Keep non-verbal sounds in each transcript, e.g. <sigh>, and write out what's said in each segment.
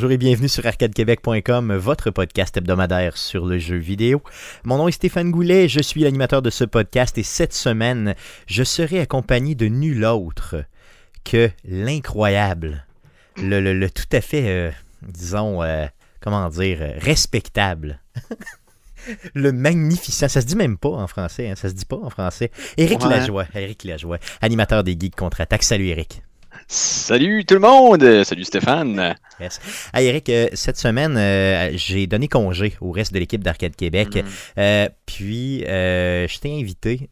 Bonjour et bienvenue sur arcadequebec.com, votre podcast hebdomadaire sur le jeu vidéo. Mon nom est Stéphane Goulet, je suis l'animateur de ce podcast et cette semaine, je serai accompagné de nul autre que l'incroyable, le, le- le tout à fait, euh, disons, euh, comment dire, respectable. <laughs> Le magnificent, ça se dit même pas en français, hein, ça se dit pas en français. Éric Ouais. Lajoie, Éric Lajoie, animateur des Geeks Contre-Attaque. Salut Éric. Salut tout le monde! Salut Stéphane! Yes. Hey Eric, euh, cette semaine, euh, j'ai donné congé au reste de l'équipe d'Arcade Québec. Mhm. Euh, puis, euh, je t'ai invité.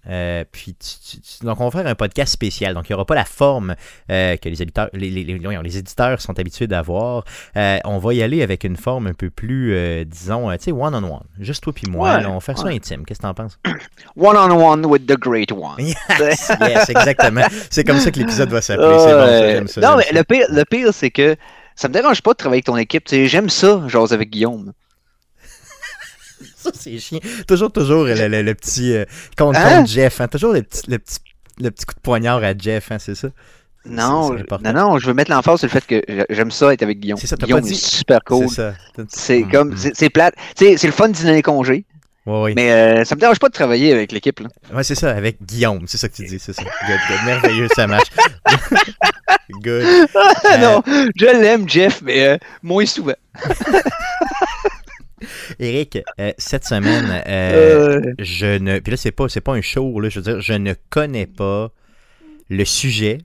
puis, tu- tu- tu- donc, on va faire un podcast spécial. Donc, il n'y aura pas la forme que les, éditeurs, les, les- les- voyons, les éditeurs sont habitués d'avoir. On va y aller avec une forme un peu plus, disons, tu sais, one-on-one. Juste toi puis moi. Ouais, là, on va faire ça intime. Qu'est-ce que t'en penses? One on one with the great one. <laughs> Yes, yes, exactement. C'est comme ça que l'épisode va s'appeler. <laughs> C'est bon, ça, ça. non, mais ça. le pire, le pire c'est que ça me dérange pas de travailler avec ton équipe. tu sais, J'aime ça, j'ose avec Guillaume. <laughs> Ça, c'est chiant. Toujours, toujours le, le- le petit. euh, contre, Hein? contre Jeff. hein. Toujours le petit, le, petit, le petit coup de poignard à Jeff, hein, c'est ça? Non, non, non, je veux mettre l'emphase sur le fait que j'a- j'aime ça être avec Guillaume. C'est ça, t'as Guillaume pas dit- est super cool. C'est ça. C'est Mm, comme, mm. c'est c'est plate. C'est le fun d'une année congé, Ouais, ouais. mais euh, ça me dérange pas de travailler avec l'équipe. Ouais, c'est ça, avec Guillaume. C'est ça que tu dis, c'est ça. Good, good. Merveilleux, ça marche. <laughs> good. <laughs> Non, je l'aime, Jeff, mais euh, moins souvent. <laughs> Eric, euh, cette semaine, euh, Euh, je ne. Puis là, c'est pas, c'est pas un show, là. Je veux dire, je ne connais pas le sujet,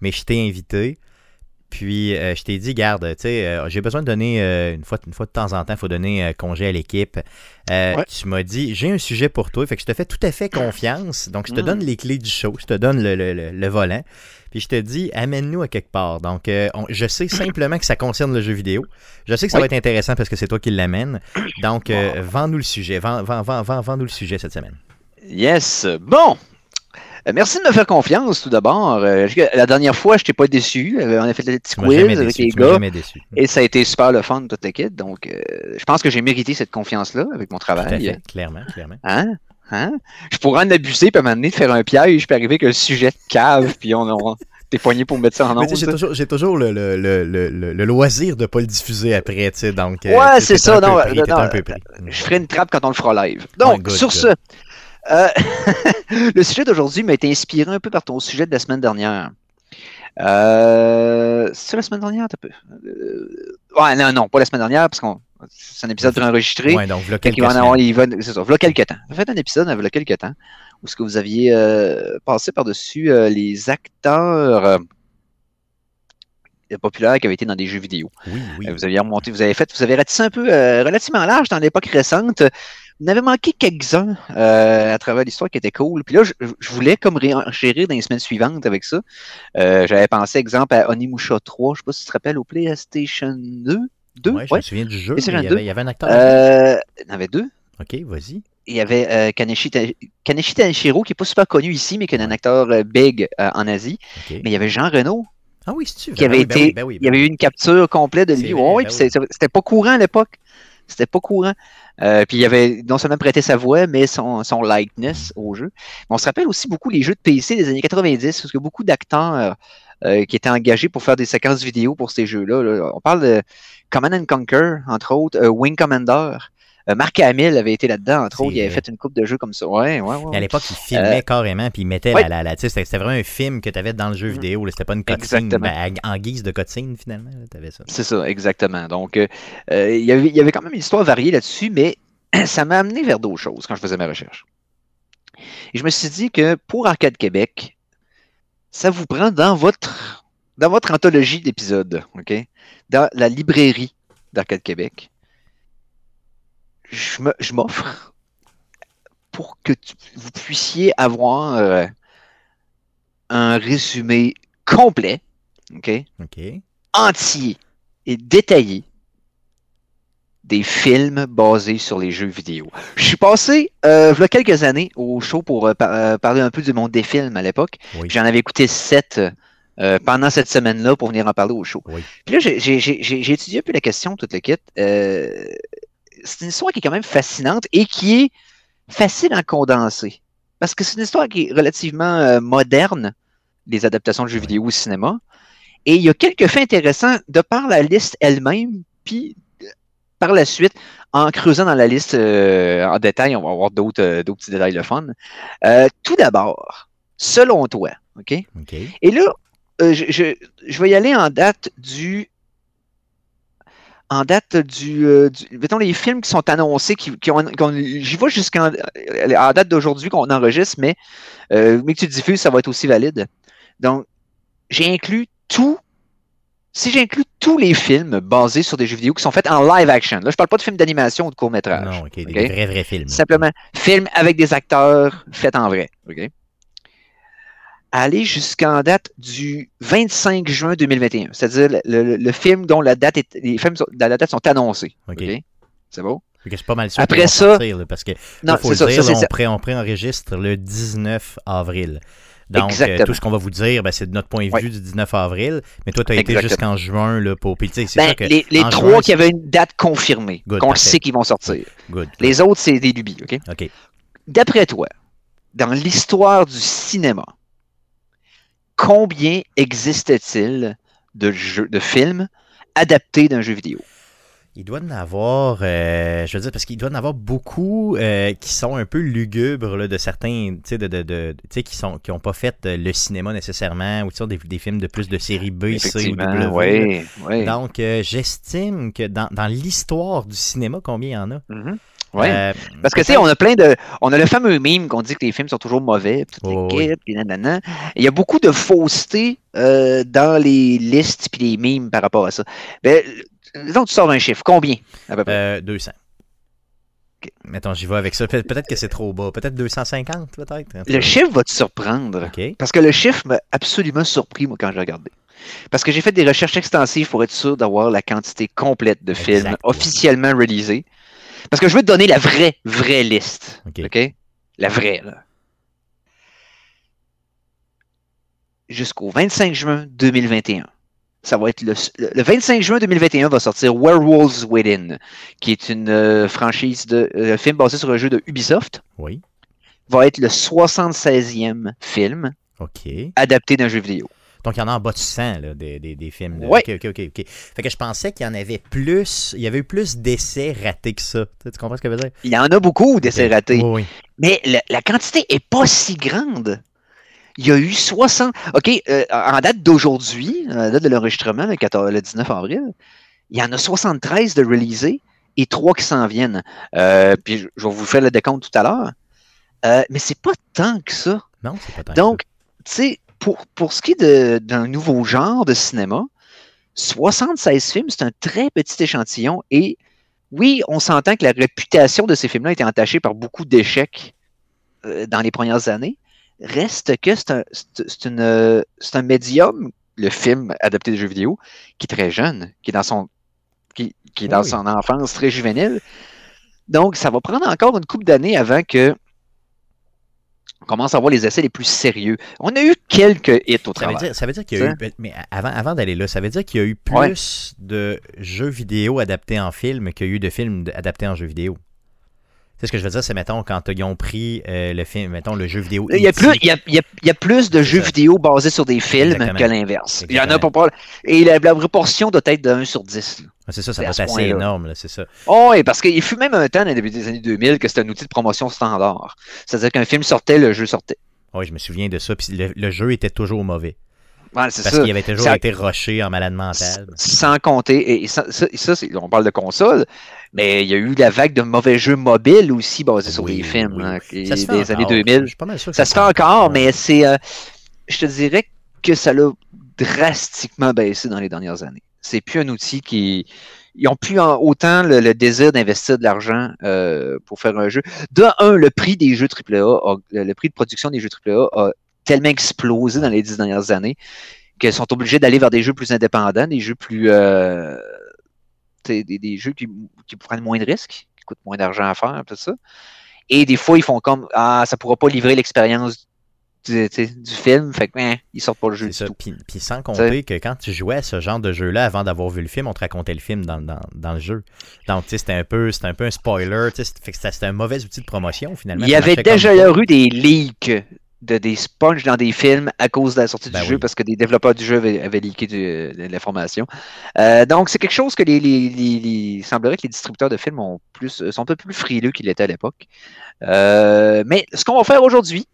mais je t'ai invité. Puis euh, je t'ai dit, garde, tu sais, euh, j'ai besoin de donner euh, une fois, une fois de temps en temps, il faut donner congé à l'équipe. Ouais. Tu m'as dit, j'ai un sujet pour toi, fait que je te fais tout à fait confiance. Donc je te Mm. donne les clés du show, je te donne le, le- le- le volant. Puis je te dis, amène-nous à quelque part. Donc on- je sais simplement que ça concerne le jeu vidéo. Je sais que ça Oui. va être intéressant parce que c'est toi qui l'amène. Donc vends-nous le sujet, vends, vends, vends, vends, vends-nous le sujet cette semaine. Yes. Bon. Euh, Merci de me faire confiance tout d'abord. Euh, la dernière fois, je t'ai pas déçu. Euh, On a fait le petit Tu m'as jamais quiz avec déçu. les gars déçu. et ça a été super le fun toute l'équipe. Donc, euh, je pense que j'ai mérité cette confiance-là avec mon Tout à travail. fait, clairement, clairement. Hein? Hein? Je pourrais en abuser puis à un moment donné, de faire un piège puis arriver avec le sujet de cave puis on, on t'es poigné pour mettre ça en sais, J'ai toujours, le, le, le, le, le- le loisir de ne pas le diffuser après, tu sais, donc... Ouais, c'est ça, non, pris, non, non. Je ferai une trappe quand on le fera live. Donc, good, sur good. ce, euh, <laughs> le sujet d'aujourd'hui m'a été inspiré un peu par ton sujet de la semaine dernière. Euh, c'est la semaine dernière, t'as peu. Euh, ouais, non, non, pas la semaine dernière, parce que c'est un épisode préenregistré. Ouais, donc, voilà quelques voilà quelques temps. J'ai fait un épisode a quelques temps où ce que vous aviez euh, passé par-dessus euh, les acteurs euh, populaires qui avaient été dans des jeux vidéo. Oui, oui. Vous aviez remonté, vous avez fait, vous avez ratissé un peu relativement large dans l'époque récente. Vous en avez manqué quelques-uns euh, à travers l'histoire qui était cool. Puis là, je, je voulais comme réenchérir dans les semaines suivantes avec ça. Euh, J'avais pensé, exemple, à Onimusha 3, je sais pas si tu te rappelles, au PlayStation 2. 2 Ouais, je me souviens du jeu, c'est il y, avait, il y avait un acteur. Euh, il y en avait deux. Ok, vas-y. Il y avait Kaneshi, Kaneshi qui n'est pas super connu ici, mais qui est un acteur big en Asie. Mais il y avait Jean Reno, Ah oui, c'est-tu? qui avait Ben oui, été. ben oui, ben il y avait eu une capture complète de C'est lui. ben c'est- c'était pas courant à l'époque. C'était pas courant. Euh, puis il avait non seulement prêté sa voix, mais son, son likeness au jeu. On se rappelle aussi beaucoup les jeux de PC des années 90, parce que beaucoup d'acteurs euh, qui étaient engagés pour faire des séquences vidéo pour ces jeux-là. là. On parle de Command and Conquer, entre autres, euh, Wing Commander. Euh, Marc Hamill avait été là-dedans, entre autres. Il avait fait une coupe de jeux comme ça. Ouais, ouais, ouais. À l'époque, il filmait carrément, puis il mettait la. la, la c'était vraiment un film que tu avais dans le jeu Mhm. vidéo. C'était pas une cutscene. Ben, en guise de cutscene, finalement. Tu avais ça. C'est ça, exactement. Donc, euh, euh, il, y avait, il y avait quand même une histoire variée là-dessus, mais <clears throat> ça m'a amené vers d'autres choses quand je faisais ma recherche. Et je me suis dit que pour Arcade Québec, ça vous prend dans votre, dans votre anthologie d'épisodes? Dans la librairie d'Arcade Québec. Je m'offre pour que tu- vous puissiez avoir euh, un résumé complet, OK? Ok. entier et détaillé des films basés sur les jeux vidéo. Je suis passé, euh, il y a quelques années, au show pour euh, par- parler un peu du monde des films à l'époque. Oui. J'en avais écouté sept euh, pendant cette semaine-là pour venir en parler au show. Oui. Puis là, j'ai étudié un peu la question, toute le kit. C'est une histoire qui est quand même fascinante et qui est facile à condenser. Parce que c'est une histoire qui est relativement euh, moderne, les adaptations de jeux vidéo au cinéma, Et il y a quelques faits intéressants de par la liste elle-même, puis euh, par la suite, en creusant dans la liste euh, en détail, on va avoir d'autres euh, petits détails de fun. Tout d'abord, selon toi, OK? Et là, je, je- je vais y aller en date du. En date du, euh, du- Mettons les films qui sont annoncés, qui, qui ont. J'y vais jusqu'en euh, en date d'aujourd'hui qu'on enregistre, mais, euh, mais que tu diffuses, ça va être aussi valide. Donc, j'ai inclus tout. Si j'inclus tous les films basés sur des jeux vidéo qui sont faits en live action, là, je parle pas de films d'animation ou de court-métrage. Non, OK. Des OK? vrais, vrais films. Simplement, film avec des acteurs faits en vrai. OK? Aller jusqu'en date du 25 juin 2021, c'est-à-dire le, le- le film dont la date est, les films sont- dont la date sont annoncés. OK. C'est beau? Que pas mal sûr Après ça- sortir, là, parce que Non, là, faut le ça. dire, ça, là, on, pré- on préenregistre le 19 avril. Donc, euh, tout ce qu'on va vous dire, ben, c'est de notre point de Ouais. vue du 19 avril. Mais toi, tu as été jusqu'en juin là, pour. Puis, Ben, que. les trois juin, qui avaient une date confirmée, qu'on sait qu'ils vont sortir. Good. Les autres, c'est des lubies. OK? OK. D'après toi, dans l'histoire du cinéma, combien existe-t-il de, jeux, de films adaptés d'un jeu vidéo? Il doit en avoir, euh, je veux dire, parce qu'il doit en avoir beaucoup euh, qui sont un peu lugubres là, de certains, tu sais, de, de, qui sont qui ont pas fait euh, le cinéma nécessairement, ou des, des films de plus de série B, C ou W. là. oui. oui. Donc, euh, j'estime que dans, dans l'histoire du cinéma, combien il y en a? Mhm. Ouais. Euh, Parce que tu sais, on a plein de. On a le fameux meme qu'on dit que les films sont toujours mauvais, puis Oh, les kits, puis nanana. Il y a beaucoup de fausseté euh, dans les listes puis les memes par rapport à ça. Ben, disons tu sors un chiffre. Combien à peu près? euh, 200. Mettons, j'y vais avec ça. Pe- Peut-être que c'est trop bas. Peut-être 250, peut-être. Le chiffre va te surprendre. OK. Parce que le chiffre m'a absolument surpris, moi, quand j'ai regardé. Parce que j'ai fait des recherches extensives pour être sûr d'avoir la quantité complète de films officiellement réalisés. Parce que je veux te donner la vraie, vraie liste. OK. La vraie, là. Jusqu'au 25 juin 2021. Ça va être le, le 25 juin 2021 va sortir Werewolves Within, qui est une euh, franchise de euh, film basé sur un jeu de Ubisoft. Oui. Va être le 76e film OK. adapté d'un jeu vidéo. Donc, il y en a en bas de 100, là, des, des, des films. Ouais. OK, OK, OK. Fait que je pensais qu'il y en avait plus. Il y avait eu plus d'essais ratés que ça. Tu, comprends ce que je veux dire? Il y en a beaucoup d'essais ratés. Oui, oui. Mais la, la quantité est pas si grande. Il y a eu 60. OK, euh, en date d'aujourd'hui, en date de l'enregistrement, le, 14 le 19 avril, il y en a 73 de releasés et 3 qui s'en viennent. Euh, puis je, je vais vous faire le décompte tout à l'heure. Euh, mais c'est pas tant que ça. Non, c'est pas tant. que Donc, tu sais, pour, pour ce qui est d'un nouveau genre de cinéma, 76 films, c'est un très petit échantillon. Et oui, on s'entend que la réputation de ces films-là a été entachée par beaucoup d'échecs euh, dans les premières années. Reste que c'est un, une, médium, le film adapté de jeux vidéo, qui est très jeune, qui est dans son, qui, qui est dans Oui. son enfance très juvénile. Donc, ça va prendre encore une couple d'années avant que commence à voir les essais les plus sérieux. On a eu quelques hits au Ça veut travail. dire, ça veut dire qu'il y a eu. Mais avant, avant d'aller là, ça veut dire qu'il y a eu plus de jeux vidéo adaptés en film qu'il y a eu de films adaptés en jeux vidéo. Tu sais ce que je veux dire, c'est mettons quand ils ont pris euh, le film, mettons le jeu vidéo. Il y, a plus, il, y a, il y a- il y a plus de jeux vidéo basés sur des films Exactement. que l'inverse. Il y en a pas. Et la, la proportion doit être de 1 sur 10. là. Ah, c'est ça, ça à être assez énorme, c'est ça. Oh, oui, parce qu'il fut même un temps, dans le début des années 2000, que c'était un outil de promotion standard. C'est-à-dire qu'un film sortait, le jeu sortait. Oui, je me souviens de ça. Puis le, le jeu était toujours mauvais. Ouais, c'est Parce qu'il avait toujours Ça- été rushé en malade mental. Sans compter, et ça, ça, ça, c'est- on parle de console, mais il y a eu la vague de mauvais jeux mobiles aussi basés sur Oui, des films oui. hein, qui- Ça se fait des années encore. 2000. Je suis pas mal sûr que Ça se fait encore, mais c'est. euh, je te dirais que ça l'a drastiquement baissé dans les dernières années. C'est plus un outil qui. Ils ont plus autant le, le désir d'investir de l'argent euh, pour faire un jeu. De un, le prix des jeux AAA, a- le prix de production des jeux AAA a tellement explosé dans les dix dernières années qu'elles sont obligées d'aller vers des jeux plus indépendants, des jeux plus. euh, des, des jeux qui, qui prennent moins de risques, qui coûtent moins d'argent à faire, tout ça. Et des fois, ils font comme Ah, ça pourra pas livrer l'expérience du, film, fait que hein, ils sortent pas le jeu C'est ça. Puis, puis sans compter que quand tu jouais à ce genre de jeu-là, avant d'avoir vu le film, on te racontait le film dans, dans, dans le jeu. Donc, c'était un peu, c'était un peu un spoiler. C'était un mauvais outil de promotion, finalement. Il y avait déjà eu des leaks de des sponges dans des films à cause de la sortie Ben du oui. jeu parce que des développeurs du jeu avaient, avaient leaké du- de l'information. Euh, donc, c'est quelque chose que les, les- les- semblerait que les distributeurs de films ont plus, sont un peu plus frileux qu'ils l'étaient à l'époque. Euh, mais ce qu'on va faire aujourd'hui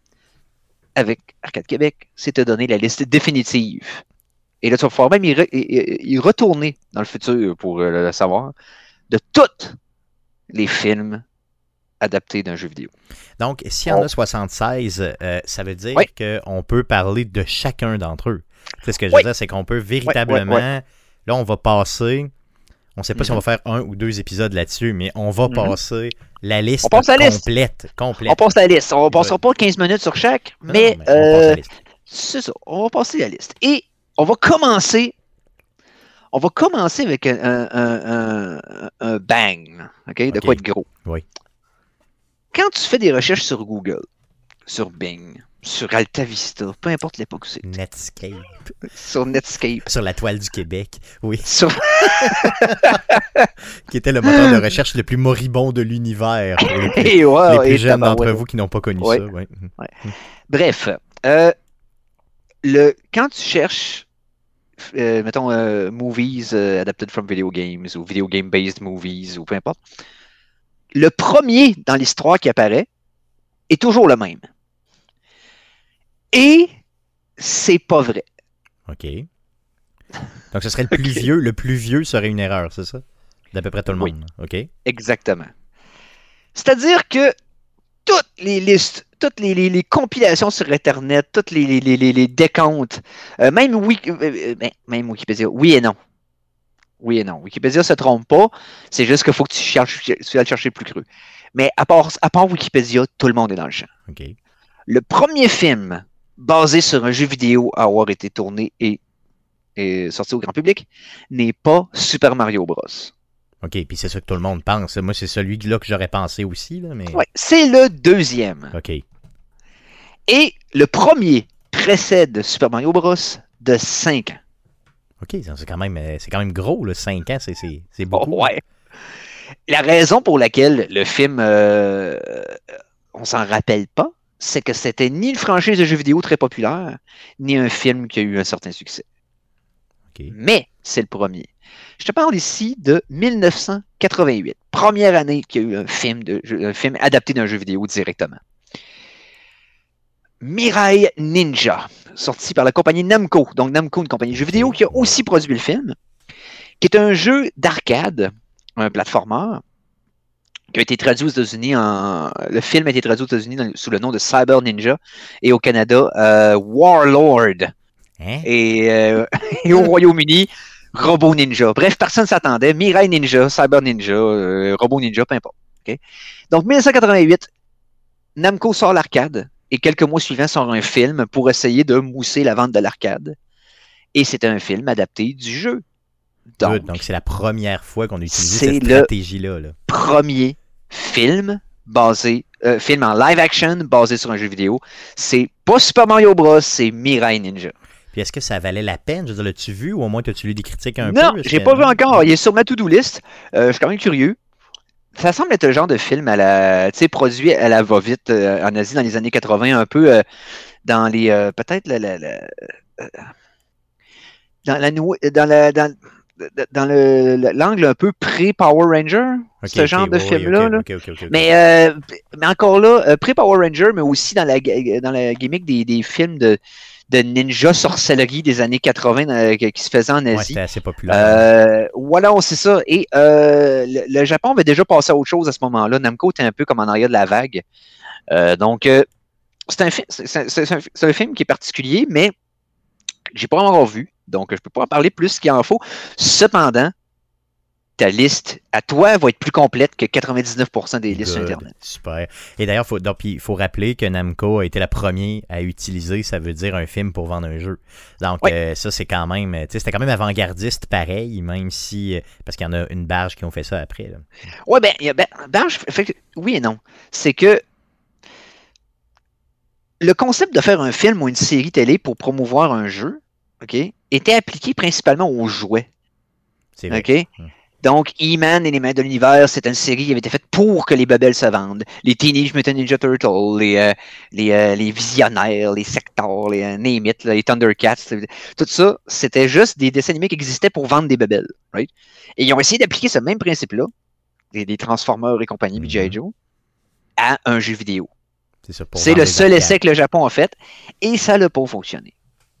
avec Arcade Québec, c'est te donner la liste définitive. Et là, tu vas pouvoir même y, re- y- y retourner dans le futur pour euh, le savoir de tous les films adaptés d'un jeu vidéo. Donc, s'il y en a 76, euh, ça veut dire Oui. qu'on peut parler de chacun d'entre eux. Sais, ce que je Oui. veux dire, c'est qu'on peut véritablement. Là, on va passer. On ne sait pas si on Mhm. va faire un ou deux épisodes là-dessus, mais on va Mhm. passer la liste On complète. complète. On passe la liste. On ne passera pas 15 minutes sur chaque, Non, mais, euh, c'est ça. On va passer la liste. Et on va commencer. On va commencer avec un, un- un- un- un bang. OK? De quoi de gros? Oui. Quand tu fais des recherches sur Google, sur Bing, sur AltaVista, peu importe l'époque où c'est, Netscape. sur Netscape, Sur la toile du Québec. Oui. sur <laughs> Qui était le moteur de recherche le plus moribond de l'univers. les <laughs> plus, Et ouais, les plus et jeunes d'entre vous qui n'ont pas connu Ouais. ça. ouais. Bref, euh, le, quand tu cherches, euh, mettons, euh, movies adapted from video games ou video game based movies ou peu importe, le premier dans l'histoire qui apparaît est toujours le même. Et c'est pas vrai. OK. Donc, ce serait le plus <laughs> vieux. Le plus vieux serait une erreur, c'est ça? D'à peu près tout le Oui. monde. OK? Exactement. C'est-à-dire que toutes les listes, toutes les, les- les compilations sur Internet, toutes les, décomptes, euh, même, euh, euh, ben, même Wikipédia, oui et non. Oui et non. Wikipédia se trompe pas, c'est juste qu'il faut que tu cherches, tu le chercher plus cru. Mais à part, à part Wikipédia, tout le monde est dans le champ. Le premier film basé sur un jeu vidéo à avoir été tourné et, et sorti au grand public n'est pas Super Mario Bros. OK. Puis c'est ça que tout le monde pense. Moi, c'est celui-là que j'aurais pensé aussi. Là, mais... Ouais, c'est le deuxième. OK. Et le premier précède Super Mario Bros. de 5 ans. OK. ça, C'est quand, même, euh, c'est quand même gros, là. 5 ans, c'est, c'est, Oh, ouais. La raison pour laquelle le film, euh, on s'en rappelle pas, c'est que c'était ni une franchise de jeux vidéo très populaire, ni un film qui a eu un certain succès. Mais c'est le premier. Je te parle ici de 1988, première année qu'il y a eu un film, de, un film adapté d'un jeu vidéo directement. Mirai Ninja, sorti par la compagnie Namco, donc Namco, une compagnie de jeux vidéo qui a aussi produit le film, qui est un jeu d'arcade, un platformer, qui a été traduit aux États-Unis en. Le film a été traduit aux États-Unis dans- sous le nom de Cyber Ninja et au Canada, euh, Warlord. Hein? Et, euh, <laughs> et au Royaume-Uni, Robot Ninja. Bref, personne ne s'attendait. Mirai Ninja, Cyber Ninja, euh, Robot Ninja, peu importe. Donc, 1988, Namco sort l'arcade et quelques mois suivants sort un film pour essayer de mousser la vente de l'arcade. Et c'est un film adapté du jeu. Donc, Good. C'est la première fois qu'on c'est cette le- stratégie-là. là. premier film basé, euh, film en live action basé sur un jeu vidéo. C'est pas Super Mario Bros, c'est Mirai Ninja. Puis est-ce que ça valait la peine? Je veux dire, l'as-tu vu ou au moins as-tu lu des critiques un non, peu? Est-ce j'ai pas vu encore. Il est sur ma to-do list. Euh, je suis quand même curieux. Ça semble être le genre de film à la, tu sais, produit à la va-vite euh, en Asie dans les années 80, un peu euh, dans les, euh, peut-être la, la- la- dans la, dans la, dans, dans le- le- l'angle un peu pré-Power Ranger, ce genre de film-là. là. Mais, euh, mais encore là, pré-Power Ranger, mais aussi dans la, dans la gimmick des, des films de, de ninja sorcellerie des années 80 euh, qui se faisaient en Ouais, Asie. c'était assez populaire. Euh, voilà, sait ça. Et euh, le, le Japon avait déjà passé à autre chose à ce moment-là. Namco était un peu comme en arrière de la vague. Euh, donc, c'est un, c'est- c'est- c'est c'est un film qui est particulier, mais j'ai pas encore vu. Donc, je peux pas en parler plus qu'il en faut. Cependant, ta liste à toi va être plus complète que 99% des listes sur Internet. Super. Et d'ailleurs, faut, donc, puis il faut rappeler que Namco a été la première à utiliser, ça veut dire un film pour vendre un jeu. Donc euh, ça, c'est quand même, c'était quand même avant-gardiste pareil, même si, euh, parce qu'il y en a une barge qui ont fait ça après. là. Ouais, ben, ben, je- fait oui et non. C'est que le concept de faire un film ou une série télé pour promouvoir un jeu, OK, était appliqué principalement aux jouets. C'est vrai. OK? Hmm. Donc, E-Man et les Mains de l'Univers, c'est une série qui avait été faite pour que les bebelles se vendent. Les Teenage Mutant Ninja Turtles, les, euh, les, euh, les, Visionnaires, les Sectors, les euh, les Thundercats, tout ça, c'était juste des dessins animés qui existaient pour vendre des bebelles. Right? Et ils ont essayé d'appliquer ce même principe-là, des, des, Transformers et compagnie, mm -hmm. Joe, à un jeu vidéo. C'est le seul essai que le Japon a fait, et ça n'a pas fonctionné.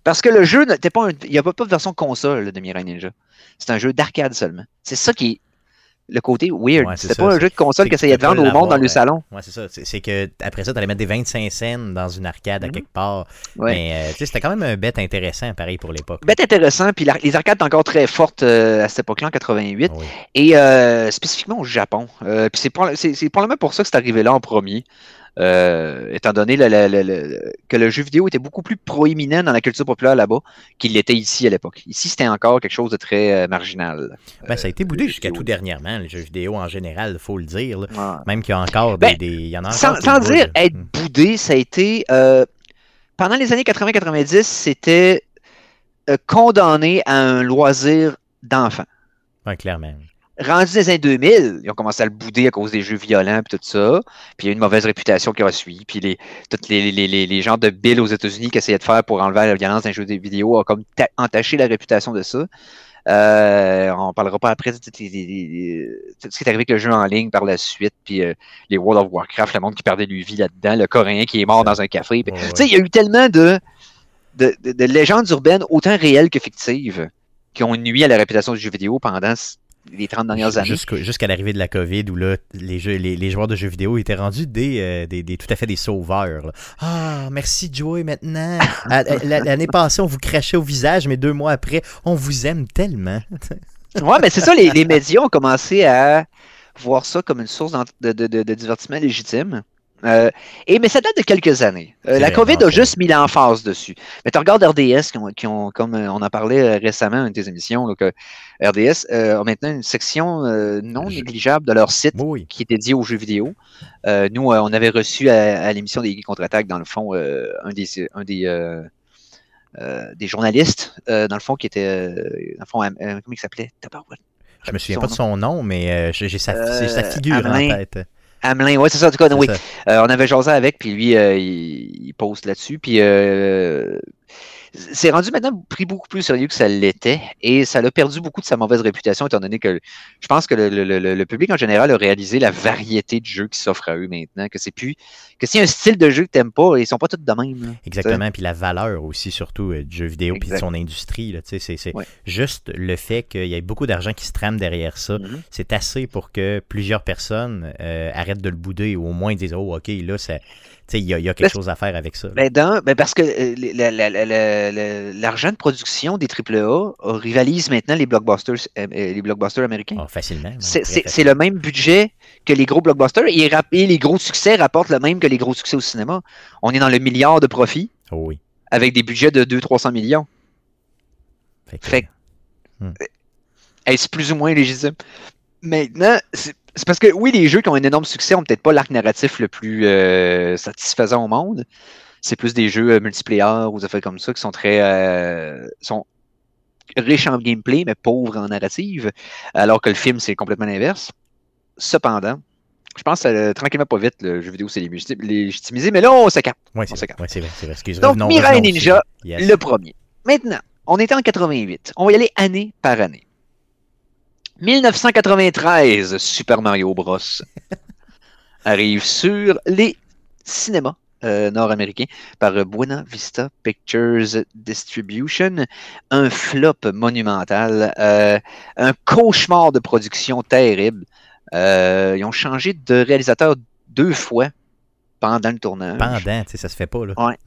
Parce que le jeu n'était pas. Il n'y a pas de version console de Mirai Ninja. C'est un jeu d'arcade seulement. C'est ça qui est le côté weird. Ouais, C'était pas un jeu de console qui essayait de vendre au monde dans le salon. Ouais, c'est ça. C'est que après ça, tu allais mettre des 25 scènes dans une arcade à quelque part. Ouais. Mais euh, c'était quand même un bête intéressant, pareil pour l'époque. Bête intéressant. Puis les arcades étaient encore très fortes euh, à cette époque-là, en 88. Oui. Et euh, spécifiquement au Japon. Puis c'est probablement pour ça que c'est arrivé là en premier. Euh, étant donné le, le, le, que le jeu vidéo était beaucoup plus proéminent dans la culture populaire là-bas qu'il l'était ici à l'époque. Ici, c'était encore quelque chose de très euh, marginal. Ben, ça a été boudé jusqu'à tout dernièrement, le jeu vidéo en général, il faut le dire. Ouais. Même qu'il y a encore des. Ben, des y en a sans, sans dire être boudé, ça a été. Euh, pendant les années 80-90, c'était condamné à un loisir d'enfant. Oui, clairement rendu dans les années 2000, ils ont commencé à le bouder à cause des jeux violents et tout ça. Puis il y a une mauvaise réputation qui a suivi. Puis les, tous les, les, les, les gens de Bill aux États-Unis qui essayaient de faire pour enlever la violence d'un jeu vidéo ont comme entaché la réputation de ça. Euh, on parlera pas après de tout ce qui est arrivé avec le jeu en ligne par la suite, puis euh, les World of Warcraft, le monde qui perdait lui vie là-dedans, le Coréen qui est mort dans un café. Ouais, ouais. Il y a eu tellement de, de, de, de, légendes urbaines, autant réelles que fictives, qui ont nuit à la réputation du jeu vidéo pendant les 30 dernières années. Jusqu'à jusqu l'arrivée de la COVID, où là, les, jeux, les, les, joueurs de jeux vidéo étaient rendus des, euh, des, des tout à fait des sauveurs. Là. Ah, merci Joey maintenant. <laughs> L'année passée, on vous crachait au visage, mais deux mois après, on vous aime tellement. <laughs> ouais, mais c'est ça, les, les, médias ont commencé à voir ça comme une source de, de, de, de divertissement légitime. Euh, et, mais ça date de quelques années. Euh, la COVID a juste mis l'emphase dessus. Mais tu regardes RDS, qui ont, qui ont, comme on en parlait récemment dans une des émissions, donc, RDS euh, a maintenant une section euh, non négligeable de leur site oui. qui est dédiée aux jeux vidéo. Euh, nous, on avait reçu à, à l'émission des contre-attaques, dans le fond, un des, un des, des journalistes, dans le fond, qui était, dans le fond, comment il s'appelait? Je me souviens pas de son nom, mais j'ai sa, sa, figure en tête. Hamelin, ouais, c'est ça, en tout cas, oui. Euh, on avait jasé avec, puis lui, euh, il, il, poste là-dessus, puis euh, c'est rendu maintenant pris beaucoup plus sérieux que ça l'était, et ça l'a perdu beaucoup de sa mauvaise réputation, étant donné que je pense que le, le, le, public en général a réalisé la variété de jeux qui s'offrent à eux maintenant, que c'est plus, que c'est un style de jeu que t'aimes pas, ils sont pas tous de même. Là, Exactement, puis la valeur aussi, surtout, du jeu vidéo, puis de son industrie, c'est ouais. juste le fait qu'il y ait beaucoup d'argent qui se trame derrière ça, mm -hmm. c'est assez pour que plusieurs personnes euh, arrêtent de le bouder, ou au moins disent, oh, ok, là, ça il y, y, a quelque chose à faire avec ça. Ben, dans, ben parce que l'argent de production des AAA rivalise maintenant les blockbusters, euh, les blockbusters américains. Oh, facilement. C'est le même budget que les gros blockbusters et, et, les gros succès rapportent le même que les gros succès au cinéma. On est dans le milliard de profits oh, oui. avec des budgets de 200-300 millions. Fait, que... fait hmm. est-ce plus ou moins légitime? Maintenant, c'est parce que oui, les jeux qui ont un énorme succès ont peut-être pas l'arc narratif le plus euh, satisfaisant au monde. C'est plus des jeux euh, multiplayer ou des affaires comme ça qui sont très euh, sont riches en gameplay, mais pauvres en narrative. Alors que le film, c'est complètement l'inverse. Cependant, je pense euh, tranquillement pas vite, le jeu vidéo c'est légitimisé, mais là on s'écarte. Oui, c'est vrai. Ouais, vrai. Excuse, Donc, Mirai Ninja, yes. le premier. Maintenant, on était en 88. On va y aller année par année. 1993, Super Mario Bros. <laughs> arrive sur les cinémas euh, nord-américains par Buena Vista Pictures Distribution. Un flop monumental, euh, un cauchemar de production terrible. Euh, ils ont changé de réalisateur deux fois pendant le tournage. Pendant, tu sais, ça se fait pas, là. Ouais.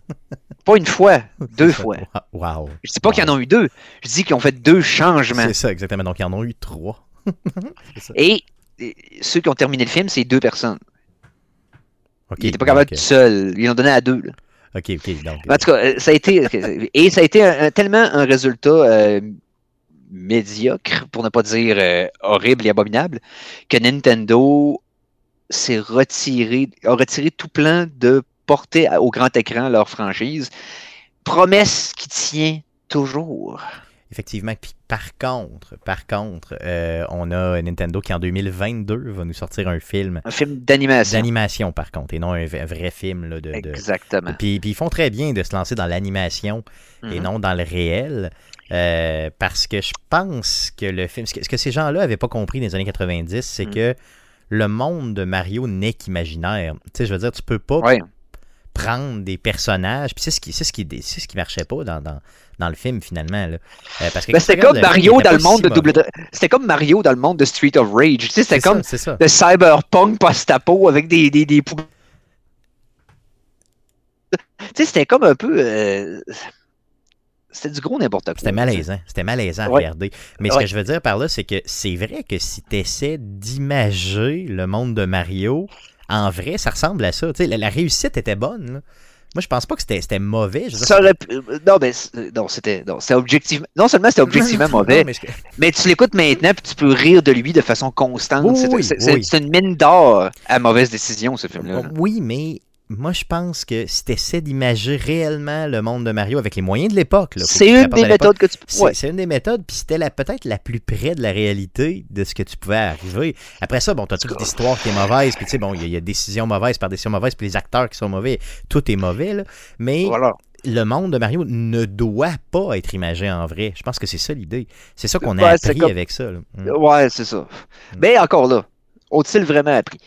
Pas une fois, <laughs> deux fois. Wow. Je dis pas wow. qu'ils en ont eu deux. Je dis qu'ils ont fait deux changements. C'est ça, exactement. Donc, ils en ont eu trois. <laughs> et, et, ceux qui ont terminé le film, c'est deux personnes. Okay, ils n'étaient pas capables okay. seuls. Ils l'ont donné à deux. Là. OK, OK. Donc... En tout cas, ça a été. et ça a été un, tellement un résultat euh, médiocre, pour ne pas dire euh, horrible et abominable, que Nintendo s'est retiré, a retiré tout plan de porter au grand écran leur franchise. Promesse qui tient toujours. Effectivement. Puis par contre, par contre, euh, on a Nintendo qui en 2022 va nous sortir un film. Un film d'animation. D'animation, par contre, et non un vrai film. Là, de, Exactement. Puis, puis, ils font très bien de se lancer dans l'animation et mhm. non dans le réel. Euh, parce que je pense que le film. Ce que, ces gens-là n'avaient pas compris dans les années 90, c'est mhm. que le monde de Mario n'est qu'imaginaire. Tu sais, je veux dire, tu peux pas prendre des personnages. Puis c'est ce qui, c'est ce qui, c'est ce qui marchait pas dans, dans, dans le film finalement. Là. Euh, parce que ben, c'était comme Mario dans le monde de double. C'était comme Mario dans le monde de Street of Rage. Tu sais, c'était comme le cyberpunk post-apo avec des, des, des... Tu sais, c'était comme un peu. Euh, c'était du gros n'importe quoi. C'était malaisant. C'était malaisant à regarder. Mais ce que je veux dire par là, c'est que c'est vrai que si tu essaies d'imager le monde de Mario, en vrai, ça ressemble à ça. La, la, réussite était bonne. Moi, je pense pas que c'était mauvais. ça aurait Non, mais non, c'était non, objectivement. Non seulement c'était <laughs> objectivement mauvais, mais, tu l'écoutes maintenant et tu peux rire de lui de façon constante. c'est une mine d'or à mauvaise décision, ce film-là. Oui, mais moi, je pense que si tu essaies d'imager réellement le monde de Mario avec les moyens de l'époque. C'est une des méthodes que tu peux. C'est une des méthodes, puis c'était peut-être la plus près de la réalité de ce que tu pouvais arriver. Après ça, bon, tu as toute l'histoire qui est mauvaise, puis tu sais, bon, il y, a décisions mauvaises par décisions mauvaises, puis les acteurs qui sont mauvais, tout est mauvais, là. Mais. Le monde de Mario ne doit pas être imagé en vrai. Je pense que c'est ça l'idée. C'est ça qu'on a appris avec ça. Mm. Ouais, c'est ça. Mm. Mais encore là, ont-ils vraiment appris?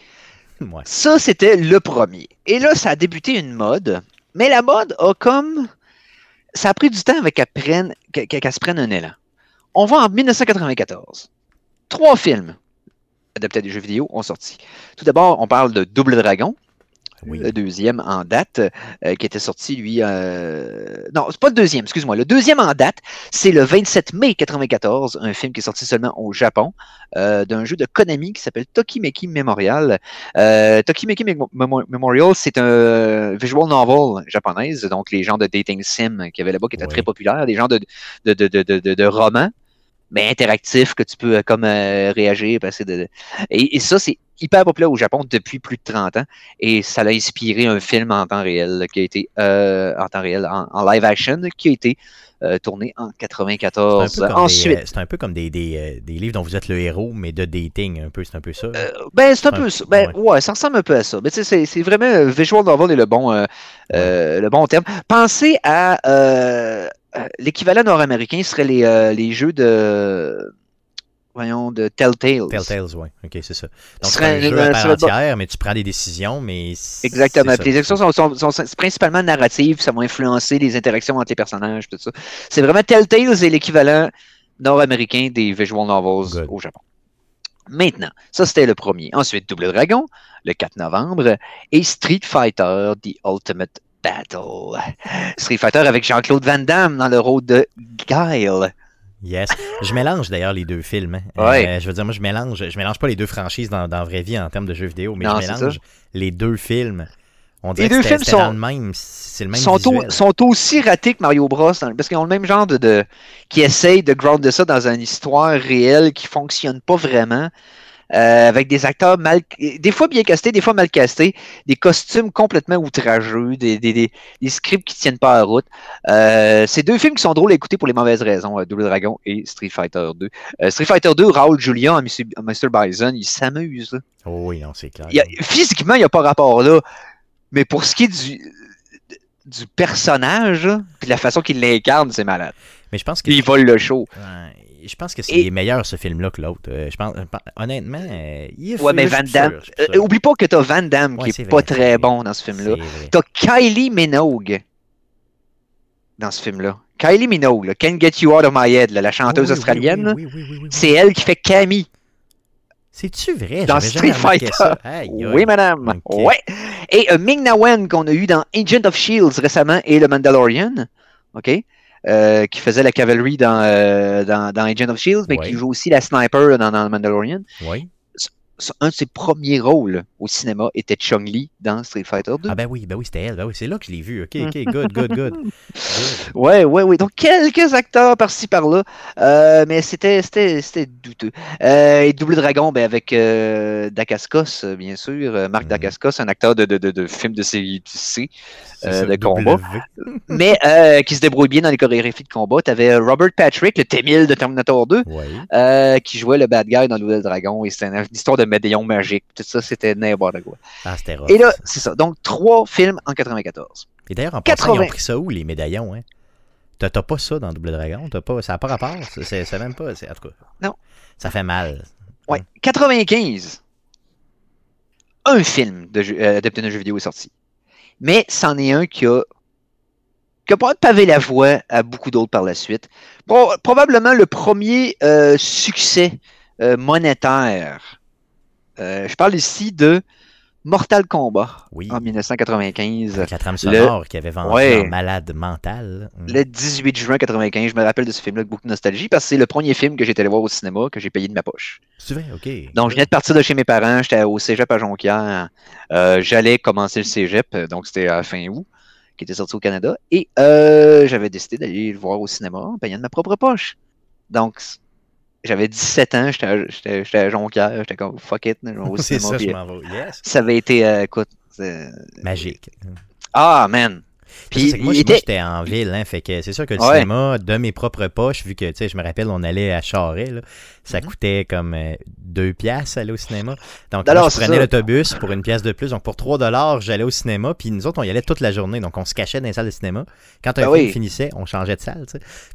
Ça, c'était le premier. Et là, ça a débuté une mode. Mais la mode a comme. Ça a pris du temps avec qu'elle se prenne un élan. On va en 1994. Trois films adaptés à des jeux vidéo ont sorti. Tout d'abord, on parle de Double Dragon, le deuxième en date, euh, qui était sorti, lui. Euh... Non, c'est pas le deuxième, excuse-moi. Le deuxième en date, c'est le 27 mai 94, un film qui est sorti seulement au Japon, euh, d'un jeu de Konami qui s'appelle Tokimeki Memorial. Euh, Tokimeki Memorial, c'est un visual novel japonaise, donc les gens de dating sim qui avaient là-bas, qui étaient très populaires, des gens de, de, de, de, de romans mais interactif que tu peux euh, comme euh, réagir. Passer de, et, ça, c'est hyper populaire au Japon depuis plus de 30 ans et ça l'a inspiré un film en temps réel qui a été euh, en temps réel, en, live action, qui a été tourné en 94. Ensuite, c'est un peu comme des, des, des, livres dont vous êtes le héros, mais de dating, un peu, c'est un peu ça. ben, c'est un, peu ça. Ben, ouais. ça ressemble un peu à ça. Mais c'est, c'est vraiment visual novel est le bon, le bon terme. Pensez à euh, l'équivalent nord-américain serait les, euh, les, jeux de. Voyons, de Telltales. Telltales, oui. Ok, c'est ça. Donc, c'est un jeu à part entière, mais tu prends des décisions, mais. Exactement. les actions sont, sont, principalement narratives, ça va influencer les interactions entre les personnages, tout ça. C'est vraiment Telltales et l'équivalent nord-américain des visual novels au Japon. Maintenant, ça c'était le premier. Ensuite, Double Dragon, le 4 novembre, et Street Fighter, The Ultimate Battle. Street Fighter avec Jean-Claude Van Damme dans le rôle de Guile. Yes. Je mélange d'ailleurs les deux films. Hein. Euh, je veux dire, moi, je mélange, je mélange pas les deux franchises dans, dans la vraie vie en termes de jeux vidéo, mais je mélange les deux films. On les deux films sont, le même, c'est le même sont, sont, aussi ratés que Mario Bros. parce qu'ils ont le même genre de, de qui essaye de grounder ça dans une histoire réelle qui fonctionne pas vraiment. Euh, avec des acteurs mal, des fois bien castés, des fois mal castés, des costumes complètement outrageux, des, des, des, scripts qui tiennent pas à route. Euh, c'est deux films qui sont drôles à écouter pour les mauvaises raisons, euh, Double Dragon et Street Fighter 2. Street Fighter 2, Raoul Julian, Mr. Bison, il s'amuse. Oh oui, non, c'est clair. physiquement, il n'y a pas rapport là. Mais pour ce qui est du, du personnage, puis la façon qu'il l'incarne, c'est malade. Mais je pense que. il vole le show je pense que c'est meilleur ce film-là que l'autre. Euh, je pense, honnêtement, euh, il Ouais, mais Van Damme. Euh, oublie pas que t'as Van Damme qui est, pas très bon dans ce film-là. T'as Kylie Minogue dans ce film-là. Kylie Minogue, Can't Get You Out of My Head, la chanteuse australienne, c'est elle qui fait Camille. C'est-tu vrai? Dans Street Fighter. Oui, madame. Ouais. Et Ming Na Wen qu'on a eu dans Agent of Shields récemment et le Mandalorian. OK? Euh, qui faisait la cavalerie dans, euh, dans, dans, Agent of Shield, mais qui joue aussi la sniper dans, dans Mandalorian. Oui. Un de ses premiers rôles au cinéma était Chung-Li dans Street Fighter 2. Ah ben oui, ben oui, c'était elle. Ben oui, c'est là que je l'ai vu. OK, OK, good, good, <laughs> good. Ouais, ouais, ouais. Donc, quelques acteurs par-ci, par-là. Euh, mais c'était, c'était, c'était douteux. Euh, et Double Dragon, ben, avec euh, Dacascos, bien sûr. Euh, Marc. Dacascos, un acteur de, de, de, de film de série C, de combat. <laughs> mais qui se débrouille bien dans les chorégraphies de combat. T'avais euh, Robert Patrick, le T-1000 de Terminator 2, Oui. euh, qui jouait le bad guy dans Double Dragon. Et c'était une histoire de médaillon magique. Tout ça, c'était n'importe quoi. Ah, c'était rough. Et là, c'est ça. Donc, trois films en 94. Et d'ailleurs, en passant, ils 80. ont pris ça où, les médaillons, hein? T'as pas ça dans Double Dragon? T'as pas, ça n'a pas rapport? C'est- même pas... c'est- En tout cas, Non. ça fait mal. Ouais. 95. Un film de jeu, euh, adapté d'un jeu vidéo est sorti. Mais c'en est un qui a, qui a pas pavé la voie à beaucoup d'autres par la suite. Pro- probablement le premier euh, succès euh, monétaire. Euh, je parle ici de Mortal Kombat Oui. en 1995. Avec la trame sonore qui avait vendu Ouais. en malade mental. Mm. Le 18 juin 95, je me rappelle de ce film-là avec beaucoup de nostalgie parce que c'est le premier film que j'étais allé voir au cinéma que j'ai payé de ma poche. C'est vrai, OK. Donc, je venais de partir de chez mes parents, j'étais au cégep à Jonquière. Euh, J'allais commencer le cégep, donc c'était à fin août, qui était sorti au Canada. Et euh, j'avais décidé d'aller le voir au cinéma en payant de ma propre poche. Donc, j'avais 17 ans, j'étais à- Jonquière, j'étais comme fuck it, je vais au <laughs> C'est cinéma. ça, je euh, m'en vais. Yes. ça avait été, euh, écoute, c'est- Magique. ah man. Puis, moi, était- j'étais en ville, hein, fait que c'est sûr que le Ouais. cinéma, de mes propres poches, vu que, tu sais, je me rappelle, on allait à Charest, là, ça Mhm. coûtait comme euh, deux piastres aller au cinéma. Donc, Alors, moi, je prenais l'autobus pour une pièce de plus. Donc, pour 3 dollars, j'allais au cinéma. Puis nous autres, on y allait toute la journée. Donc, on se cachait dans les salles de cinéma. Quand un Ben film oui. Finissait, on changeait de salle.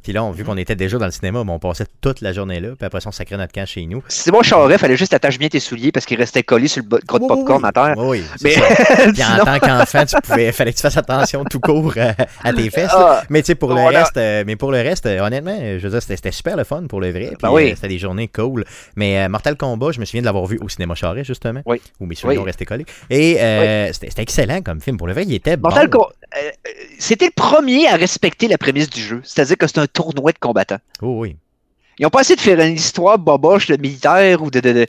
Puis là, on, vu qu'on était déjà dans le cinéma, ben, on passait toute la journée là. Puis après ça, on sacrait notre camp chez nous. C'est bon, Charest, fallait juste attacher bien tes souliers parce qu'ils restaient collés sur le gros de oui, popcorn oui. à terre. Oui, Mais. <laughs> Puis en tant qu'enfant, tu pouvais, fallait que tu fasses attention tout court à tes fesses. Ah, Mais tu sais, pour le Voilà. reste, euh, mais pour le reste, euh, honnêtement, je veux dire, c'était super le fun pour le vrai. Puis Ben oui. euh, c'était des journées cool. Mais Mortal Kombat, je me souviens de l'avoir vu au cinéma Charest, justement. Oui. Où mes Oui. ont resté collés. Et c'était excellent comme film. Pour le vrai, il était Mortal bon. Kombat, c'était le premier à respecter la prémisse du jeu, c'est-à-dire que c'est un tournoi de combattants. Oh, oui. Ils n'ont pas essayé de faire une histoire boboche de militaire ou de, de,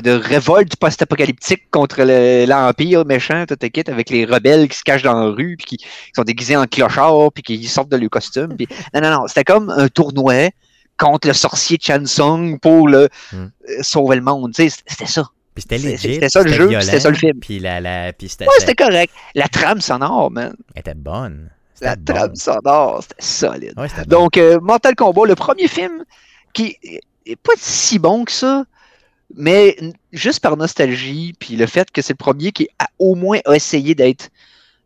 de, révolte post-apocalyptique contre l'Empire méchant, tout est avec les rebelles qui se cachent dans la rue, puis qui, sont déguisés en clochards, puis qui sortent de leur costume. Non, non, non, c'était comme un tournoi contre le sorcier Chan Sung pour sauver le monde. C'était ça. C'était. C'était ça le jeu, c'était ça le film. Puis c'était, correct. La trame sonore, man. Elle était bonne. La bon. trame sonore, c'était solide. Ouais. Donc, euh, Mortal Kombat, le premier film qui est pas si bon que ça, mais juste par nostalgie, puis le fait que c'est le premier qui a au moins essayé d'être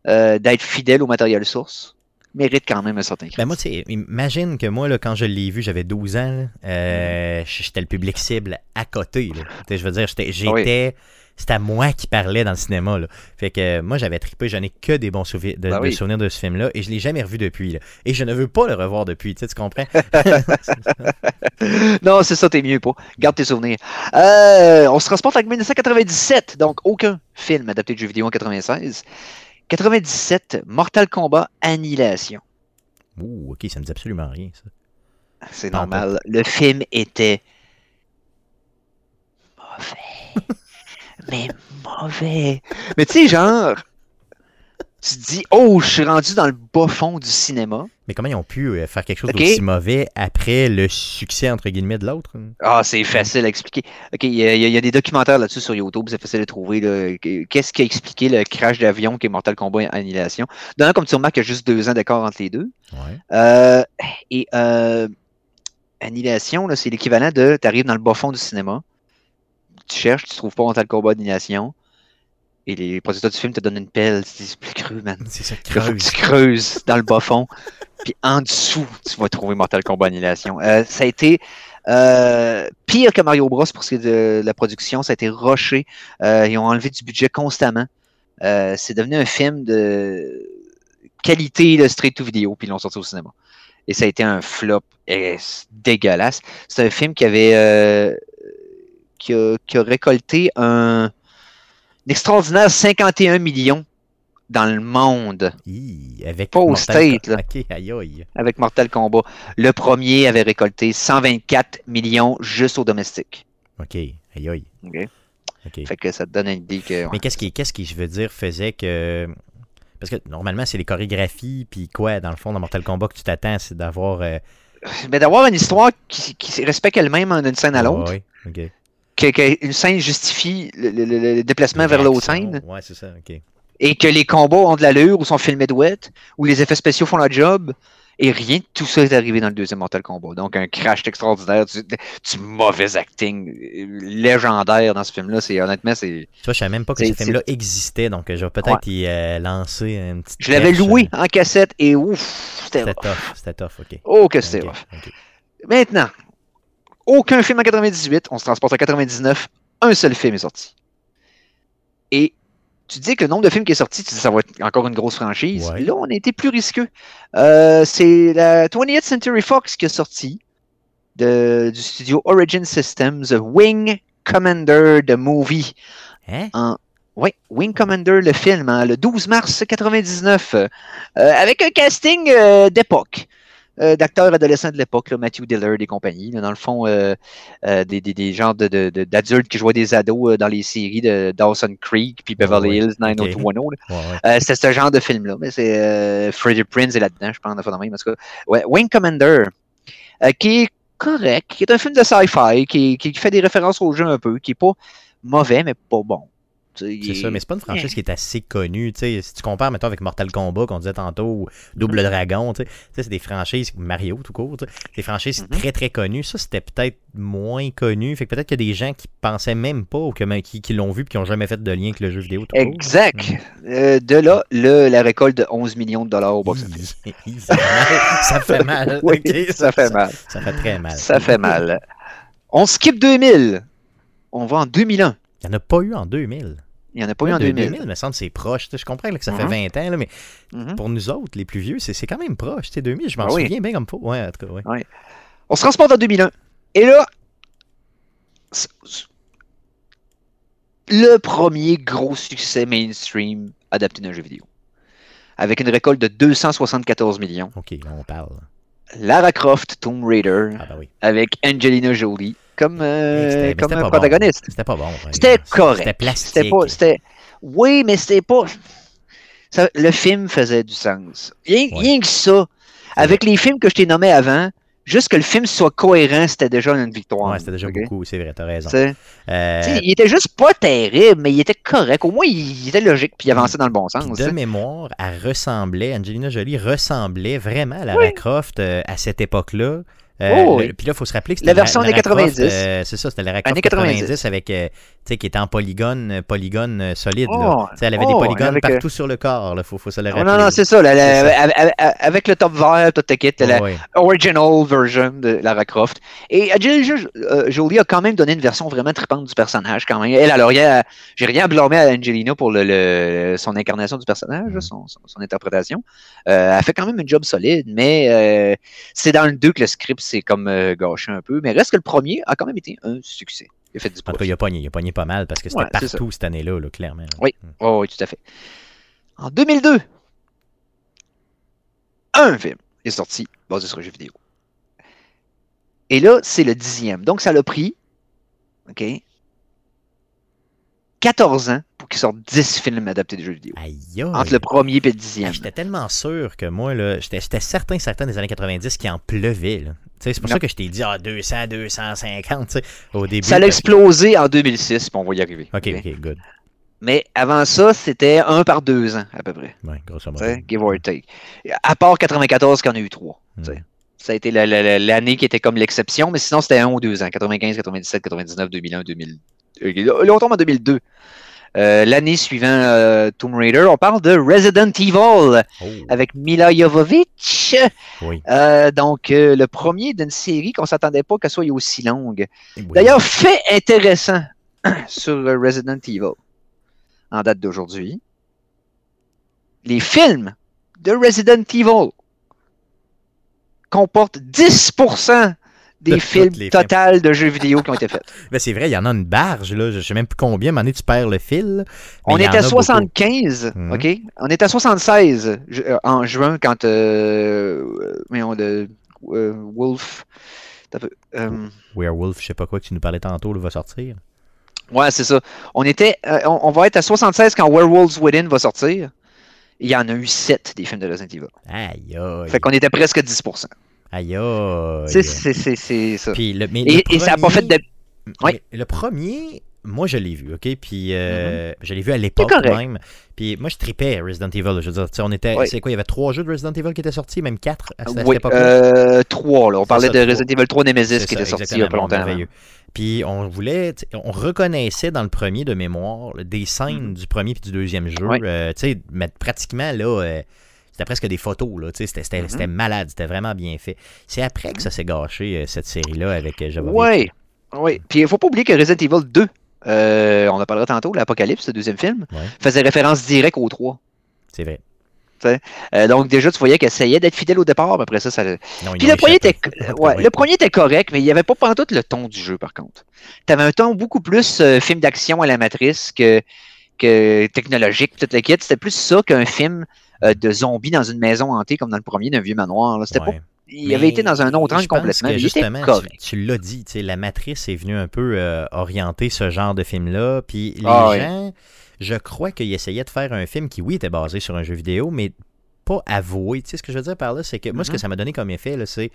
euh, d'être fidèle au matériel source, mérite quand même un certain Ben moi, crédit. tu sais, imagine que moi, là, quand je l'ai vu, j'avais 12 ans. euh, J'étais le public cible à côté. Je veux dire, j'étais. C'était à moi qui parlais dans le cinéma. Là. Fait que euh, moi, j'avais trippé. Je n'ai que des bons souvi- de, Ben de souvenirs de ce film-là. Et je l'ai jamais revu depuis. Là. Et je ne veux pas le revoir depuis. Tu, sais, tu comprends? <laughs> non, c'est ça, t'es mieux pas. Garde tes souvenirs. Euh, on se transporte en 1997, donc aucun film adapté de jeu vidéo en 96. 97, Mortal Kombat Annihilation. Ouh, ok, ça me dit absolument rien, ça. C'est normal. Le film était mauvais. <laughs> Mais mauvais. Mais tu sais, genre, tu te dis, oh, je suis rendu dans le bas fond du cinéma. Mais comment ils ont pu euh, faire quelque chose d'aussi mauvais après le succès, entre guillemets, de l'autre? Ah, c'est facile à expliquer. OK, il y, a- y y des documentaires là-dessus sur YouTube, c'est facile à trouver. Qu'est-ce qui a expliqué le crash d'avion qui est Mortal Kombat Annihilation? D'un, comme tu remarques, il y a juste deux ans d'accord entre les deux. Ouais. Euh, et euh, Annihilation, c'est l'équivalent de tu arrives dans le bas fond du cinéma, tu cherches, tu trouves pas Mortal Kombat Annihilation, et les producteurs du film te donnent une pelle, c'est plus cru, man. C'est ça, faut que tu creuses dans le bas fond, <laughs> puis en dessous, tu vas trouver Mortal Kombat Annihilation. Euh, ça a été euh, pire que Mario Bros pour ce qui est de la production, ça a été rushé. Euh, ils ont enlevé du budget constamment. C'est devenu un film de qualité de straight to vidéo, puis ils l'ont sorti au cinéma. Et ça a été un flop dégueulasse. C'est un film qui avait qui, a, qui a récolté un, un extraordinaire 51 millions dans le monde Hi, avec Pas au Mortal State, Kombat. là. Ok, aïe aïe. avec Mortal Kombat. Le premier avait récolté 124 millions juste au domestique. OK. Aïe, aïe. Fait que ça te donne une idée que. ouais. Mais qu'est-ce qui, qu'est-ce qui, je veux dire, faisait que. Parce que normalement, c'est les chorégraphies, puis quoi, dans le fond, dans Mortal Kombat, que tu t'attends, c'est d'avoir. euh, Mais d'avoir une histoire qui, respecte elle-même d'une scène à l'autre, OK. Que, que une scène justifie le, le- le- le déplacement vers l'autre scène, Ouais, c'est ça, OK. et que les combats ont de l'allure ou sont filmés de wet, où les effets spéciaux font la job, et rien de tout ça est arrivé dans le deuxième Mortal Kombat. Donc un crash extraordinaire, du, du mauvais acting euh, légendaire dans ce film-là. C'est honnêtement, c'est. Tu vois, je savais même pas que ce film-là existait, donc euh, je vais peut-être y euh, lancer une petite. Je l'avais loué euh, en cassette et ouf, c'était C'était tough, c'était tough, OK. Oh que c'était Ok, rough. ok. Maintenant, aucun film en 98, on se transporte en 99, un seul film est sorti. Et tu dis que le nombre de films qui est sorti, tu dis que ça va être encore une grosse franchise. Ouais. Là, on a été plus risqueux. Euh, c'est la 20th Century Fox qui est sorti de, du studio Origin Systems, Wing Commander, the movie. Hein? Oui, Wing Commander, le film, hein, le 12 mars 99, euh, avec un casting euh, d'époque, euh, d'acteurs adolescents de l'époque, Matthew Dillard et compagnie. là, dans le fond, euh, euh, des, des, des genres de- de- de- d'adultes qui jouaient des ados dans les séries de Dawson Creek puis Beverly Ouais, Hills ok. 90210. là. Ouais, ouais. Euh, c'est ce genre de film-là. Mais c'est Freddie Prinze est là-dedans, je pense, de même. En tout cas, ouais, Wing Commander, qui est correct, qui est un film de sci-fi, qui, qui fait des références au jeu un peu, qui est pas mauvais, mais pas bon. C'est est- ça, mais c'est pas une franchise qui est assez connue. tu sais. Si tu compares, mettons, avec Mortal Kombat, qu'on disait tantôt, ou Double Dragon, tu sais, tu sais, c'est des franchises, Mario tout court, tu sais, des franchises Mhm. très très connues. Ça, c'était peut-être moins connu. Fait que peut-être qu'il y a des gens qui pensaient même pas ou que- qui, qui l'ont vu et qui n'ont jamais fait de lien avec le jeu vidéo tout court. Exact. Euh, de là, le, la récolte de 11 millions de dollars au box-office. <laughs> Ça fait mal. <laughs> Ça fait mal. Oui, ça fait mal. Ça fait très mal. Ça fait mal. On skip 2000. On va en 2001. Il n'y en a pas eu en 2000. Il n'y en a pas eu en De- 2000. 2000, me semble, c'est proche. Je comprends là, que ça fait Mhm. 20 ans, là, mais Mhm. pour nous autres, les plus vieux, c'est quand même proche. Tu sais, 2000, je m'en Ah oui. souviens bien comme faut. Ouais, en tout cas, ouais. On se transporte en 2001. Et là, le premier gros succès mainstream adapté d'un jeu vidéo. Avec une récolte de 274 millions. Ok, là, on parle. Lara Croft Tomb Raider Ah, bah oui. avec Angelina Jolie comme, euh, comme pas protagoniste. C'était pas bon. C'était correct. C'était plastique. C'était pas. C'était... Oui, mais c'était pas. ça- le film faisait du sens. Rien, Ouais. rien que ça. Avec les films que je t'ai nommés avant, juste que le film soit cohérent, c'était déjà une victoire. Ouais, c'était déjà beaucoup, c'est vrai, t'as raison. Euh, il était juste pas terrible, mais il était correct. Au moins, il, il était logique puis il avançait dans le bon sens. puis de mémoire, elle ressemblait, Angelina Jolie ressemblait vraiment à Lara Croft euh, à cette époque-là. Euh, Oh, le-. Puis là, il faut se rappeler que La c'était version Lara années Croft, 90. euh, c'est ça, c'était Lara Croft Années 90, 90. avec, euh, tu sais, qui était en polygone, euh, polygone euh, solide. Oh, là. Elle avait oh, des polygones avec, euh, partout sur le corps. Il faut, faut se le Oh, rappeler. non, non, c'est ça. la- la- avec- le top vert, tout kit, la ouais. original version de Lara Croft. Et Jolie a quand même donné une version vraiment trippante du personnage. Quand même. Elle, alors, j'ai rien à blâmer à Angelina pour le, le- son incarnation du personnage, Mhm. son, son- son interprétation. Elle fait quand même un job solide, mais c'est dans le 2 que le script s'est comme euh, gâché un peu. Mais reste que le premier a quand même été un succès. Il a fait du En tout cas, il a pogné, il a pogné pas mal parce que c'était Ouais, c'est partout cette année-là, là, clairement. Oui. Oh, oui, tout à fait. En 2002, un film est sorti basé sur un jeu vidéo. Et là, c'est le dixième. Donc, ça l'a pris, OK, 14 ans pour qu'il sorte 10 films adaptés de jeux vidéo. Aïe, aïe. Entre le premier et le dixième. J'étais tellement sûr que moi, j'étais j'étais certain, certain des années 90 qu'il en pleuvait. là. C'est pour Non. ça que je t'ai dit ah, 200, 250 tu sais, au début. Ça a explosé en 2006, puis on va y arriver. Ok, OK? good. Mais avant ça, c'était un par deux ans, à peu près. Ouais, grosso modo. Give or take. À part 94, qu'il y en a eu trois. Hmm. Ça a été la- la- la- l'année qui était comme l'exception, mais sinon c'était un ou deux ans. 95, 97, 99, 2001, 2000. euh, Là, on tombe en 2002. Euh, L'année suivant euh, Tomb Raider, on parle de Resident Evil Oh, avec Mila Jovovich. oui. Euh, donc, euh, le premier d'une série qu'on s'attendait pas qu'elle soit aussi longue. Oui. D'ailleurs, fait intéressant <clears throat> sur Resident Evil en date d'aujourd'hui. Les films de Resident Evil comportent 10% De des films les films. total de jeux vidéo qui ont été faits. <laughs> Ben, c'est vrai, il y en a une barge, là. Je sais même plus combien, mais tu perds le fil. Mais On a à beaucoup. 75, Mhm. OK? On était à 76 ju- euh, en juin quand euh, euh, voyons, le, euh, Wolf euh, Werewolf, je sais pas quoi, que tu nous parlais tantôt, là, va sortir. Ouais, c'est ça. On était, euh, on, on va être à 76 quand Werewolves Within va sortir. Il y en a eu 7 des films de Resident Evil. Aïe, aïe. Fait qu'on était presque 10%. Aïe. C'est- ça. Puis le, mais Et, le et ça n'a pas fait de. Oui. Le premier, moi je l'ai vu, ok? Puis euh, je l'ai vu à l'époque même. Puis moi je tripais Resident Evil. Je veux dire, tu sais, on était. Oui. C'est quoi? Il y avait trois jeux de Resident Evil qui étaient sortis, même quatre à, cette- Oui, époque-là? euh, 3, là. On parlait ça, de trois. Resident Evil 3 Nemesis qui ça, était sorti il y a pas longtemps. merveilleux. Puis on voulait, on reconnaissait dans le premier de mémoire des scènes du premier puis du deuxième jeu. Ouais. euh, tu sais, mais pratiquement là, euh, c'était presque des photos là. Tu sais, c'était, c'était, Mhm. c'était malade, c'était vraiment bien fait. C'est après que ça s'est gâché euh, cette série-là avec Java Oui, oui. Puis il faut pas oublier que Resident Evil 2, euh, on en parlera tantôt, l'Apocalypse, le deuxième film, Ouais. faisait référence directe au 3. C'est vrai. Euh, donc déjà, tu voyais qu'elle essayait d'être fidèle au départ, mais après ça, ça... Non, Puis le premier, était, ouais, le premier était correct, mais il n'y avait pas pantoute le ton du jeu, par contre. Tu avais un ton beaucoup plus euh, film d'action à la matrice que, que technologique, toute la kit. C'était plus ça qu'un film euh, de zombies dans une maison hantée, comme dans le premier d'un vieux manoir. là. C'était pas, Ouais. il avait été dans un autre angle complètement, que justement, tu, tu l'as dit, tu sais, la matrice est venue un peu euh, orienter ce genre de film-là. Puis les Ah gens, je crois qu'ils essayaient de faire un film qui, oui, était basé sur un jeu vidéo, mais pas avoué. Tu sais, ce que je veux dire par là, c'est que moi, ce que Mhm. ça m'a donné comme effet, là, c'est.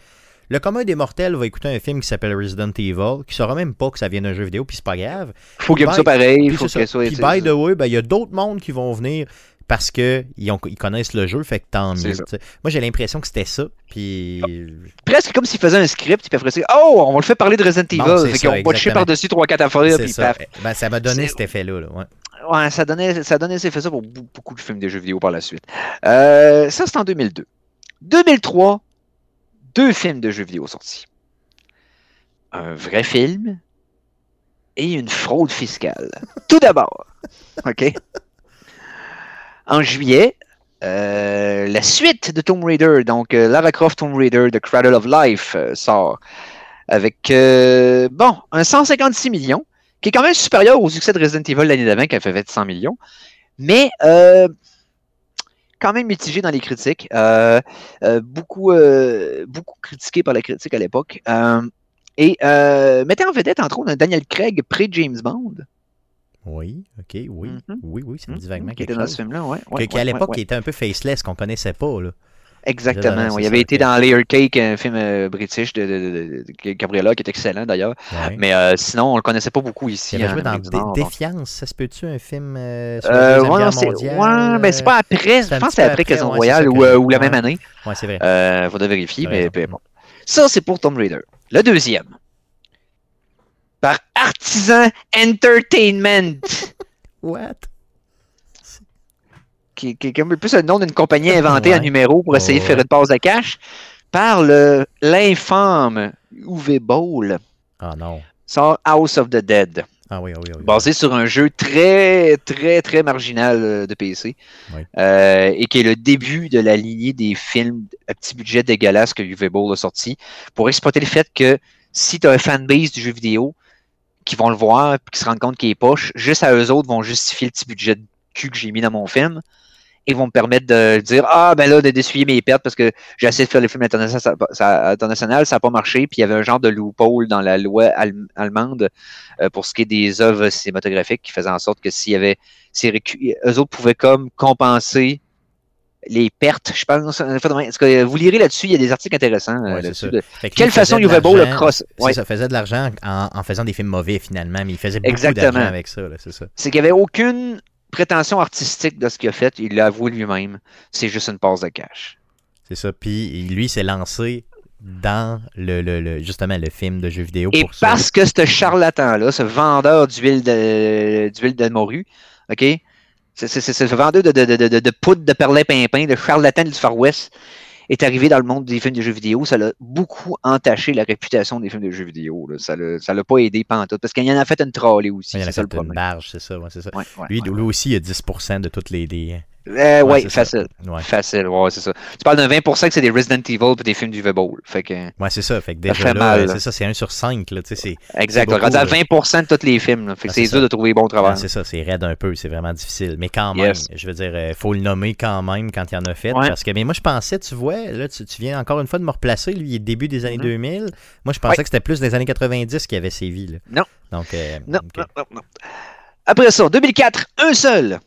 Le commun des mortels va écouter un film qui s'appelle Resident Evil, qui saura même pas que ça vient d'un jeu vidéo, puis c'est pas grave. Faut qu'il y ait ça pareil, faut c'est que ça. Puis by the way, ben, il y a d'autres mondes qui vont venir parce que ils, connaissent le jeu, fait que tant C'est mieux. Moi, j'ai l'impression que c'était ça. Puis Presque comme s'il faisait un script, puis après ça, oh, on va le faire parler de Resident Bon, Evil. c'est fait qu'ils ont botché par-dessus 3-4 affaires, c'est puis ça. paf. Ben, ça m'a donné C'est- cet effet-là. là, ouais. Ouais, ça donnait, ça donnait cet effet ça pour beaucoup de films de jeux vidéo par la suite. Euh, ça, c'est en 2002. 2003, deux films de jeux vidéo sortis. Un vrai film et une fraude fiscale. <laughs> Tout d'abord, OK? En juillet, euh, la suite de Tomb Raider, donc euh, Lara Croft Tomb Raider, The Cradle of Life, euh, sort avec, euh, bon, un 156 millions, qui est quand même supérieur au succès de Resident Evil l'année d'avant, qui a fait 100 millions, mais quand même mitigé dans les critiques, euh, euh, beaucoup, euh, beaucoup critiqué par la critique à l'époque, et euh, mettait en vedette, entre autres, un Daniel Craig pré-James Bond, Oui, ok, oui. Mhm. Oui, oui, ça me dit vaguement qui quelque était dans chose. ce film-là, ouais. Que- ouais, Qu'à ouais, l'époque, il était un peu faceless, qu'on connaissait pas. Là. Exactement. Ouais. Il ça, avait été dans Layer Cake, un film euh, british de, de, qui est excellent d'ailleurs. Ouais. Mais euh, sinon, on le connaissait pas beaucoup ici. il avait en joué dans Amérique du Dé- Nord, donc. Défiance, ça se peut-tu, un film euh, sur la Euh, Deuxième ouais, Guerre c'est mondiale? ouais, mais c'est pas après. Je pense que c'est après Casino Royale ou, ou la même année. Ouais, c'est vrai. Euh, faudrait vérifier, mais importe. Ça, c'est pour Tomb Raider. Le deuxième. Par Artisan Entertainment, <laughs> What? Qui, qui est plus le nom d'une compagnie inventée Ouais. à numéro pour essayer de faire une passe de cash, par l'infâme Uwe Boll, Ah non. sort House of the Dead. Ah oui, ah oui, ah oui. basé sur un jeu très, très, très marginal euh, de PC. Euh, et qui est le début de la lignée des films à petit budget dégueulasse que UV Bowl a sorti pour exploiter le fait que si tu as un fanbase du jeu vidéo qui vont le voir et qui se rendent compte qu'il est poche, juste à eux autres vont justifier le petit budget de cul que j'ai mis dans mon film et vont me permettre de dire Ah, ben là, de d'essuyer mes pertes parce que j'ai essayé de faire les films internationaux, ça, n'a pas marché. Puis il y avait un genre de loophole dans la loi allemande euh, pour ce qui est des œuvres cinématographiques qui faisait en sorte que s'il y avait. eux autres pouvaient comme compenser les pertes, je pense. Tout cas, vous lirez là-dessus, il y a des articles intéressants euh, Ouais, là-dessus. de que Quelle il façon Uwe Boll le cross. Ouais. ça, faisait de l'argent en, en faisant des films mauvais finalement, mais il faisait beaucoup d'argent avec ça, là, c'est ça. C'est qu'il n'y avait aucune prétention artistique de ce qu'il a fait. Il l'a avoué lui-même. C'est juste une passe de cash. C'est ça. Puis lui, s'est lancé dans le, le- le- justement le film de jeux vidéo Et pour ça. parce que ce charlatan-là, ce vendeur d'huile de, d'huile de morue, OK? C'est, ce vendeur de, de, de, de, de poudre de perlin-pimpin, de charlatan du Far West, est arrivé dans le monde des films de jeux vidéo. Ça l'a beaucoup entaché la réputation des films de jeux vidéo. là. Ça l'a, ça l'a pas aidé pantoute. Parce qu'il y en a fait une trolley aussi. il y en a fait une barge, c'est ça. ouais, c'est ça. Ouais, ouais, Lui, aussi, il a 10% de toutes les, Euh, ouais, facile. Ouais. Facile, ouais, c'est ça. Tu parles d'un 20% que c'est des Resident Evil et des films du. Fait que, Ouais, c'est ça. Fait que Ça déjà fait là, mal, euh, là. c'est ça, c'est 1 sur 5. Là, c'est, exact. beaucoup, Rendu à là. 20% de tous les films. là. Fait que Ah, c'est dur de trouver Ah, travailleurs. c'est ça, c'est raide un peu, c'est vraiment difficile. Mais quand même, Yes. je veux dire, il faut le nommer quand même quand il en a fait. Parce que, mais moi, je pensais, tu vois, là, tu, tu viens encore une fois de me replacer, lui, il est début des années Mhm. 2000. Moi, je pensais que c'était plus des années 90 qu'il avait sévi. Là. Non. Donc, euh, Non, non, non, non. Après ça, 2004, un seul.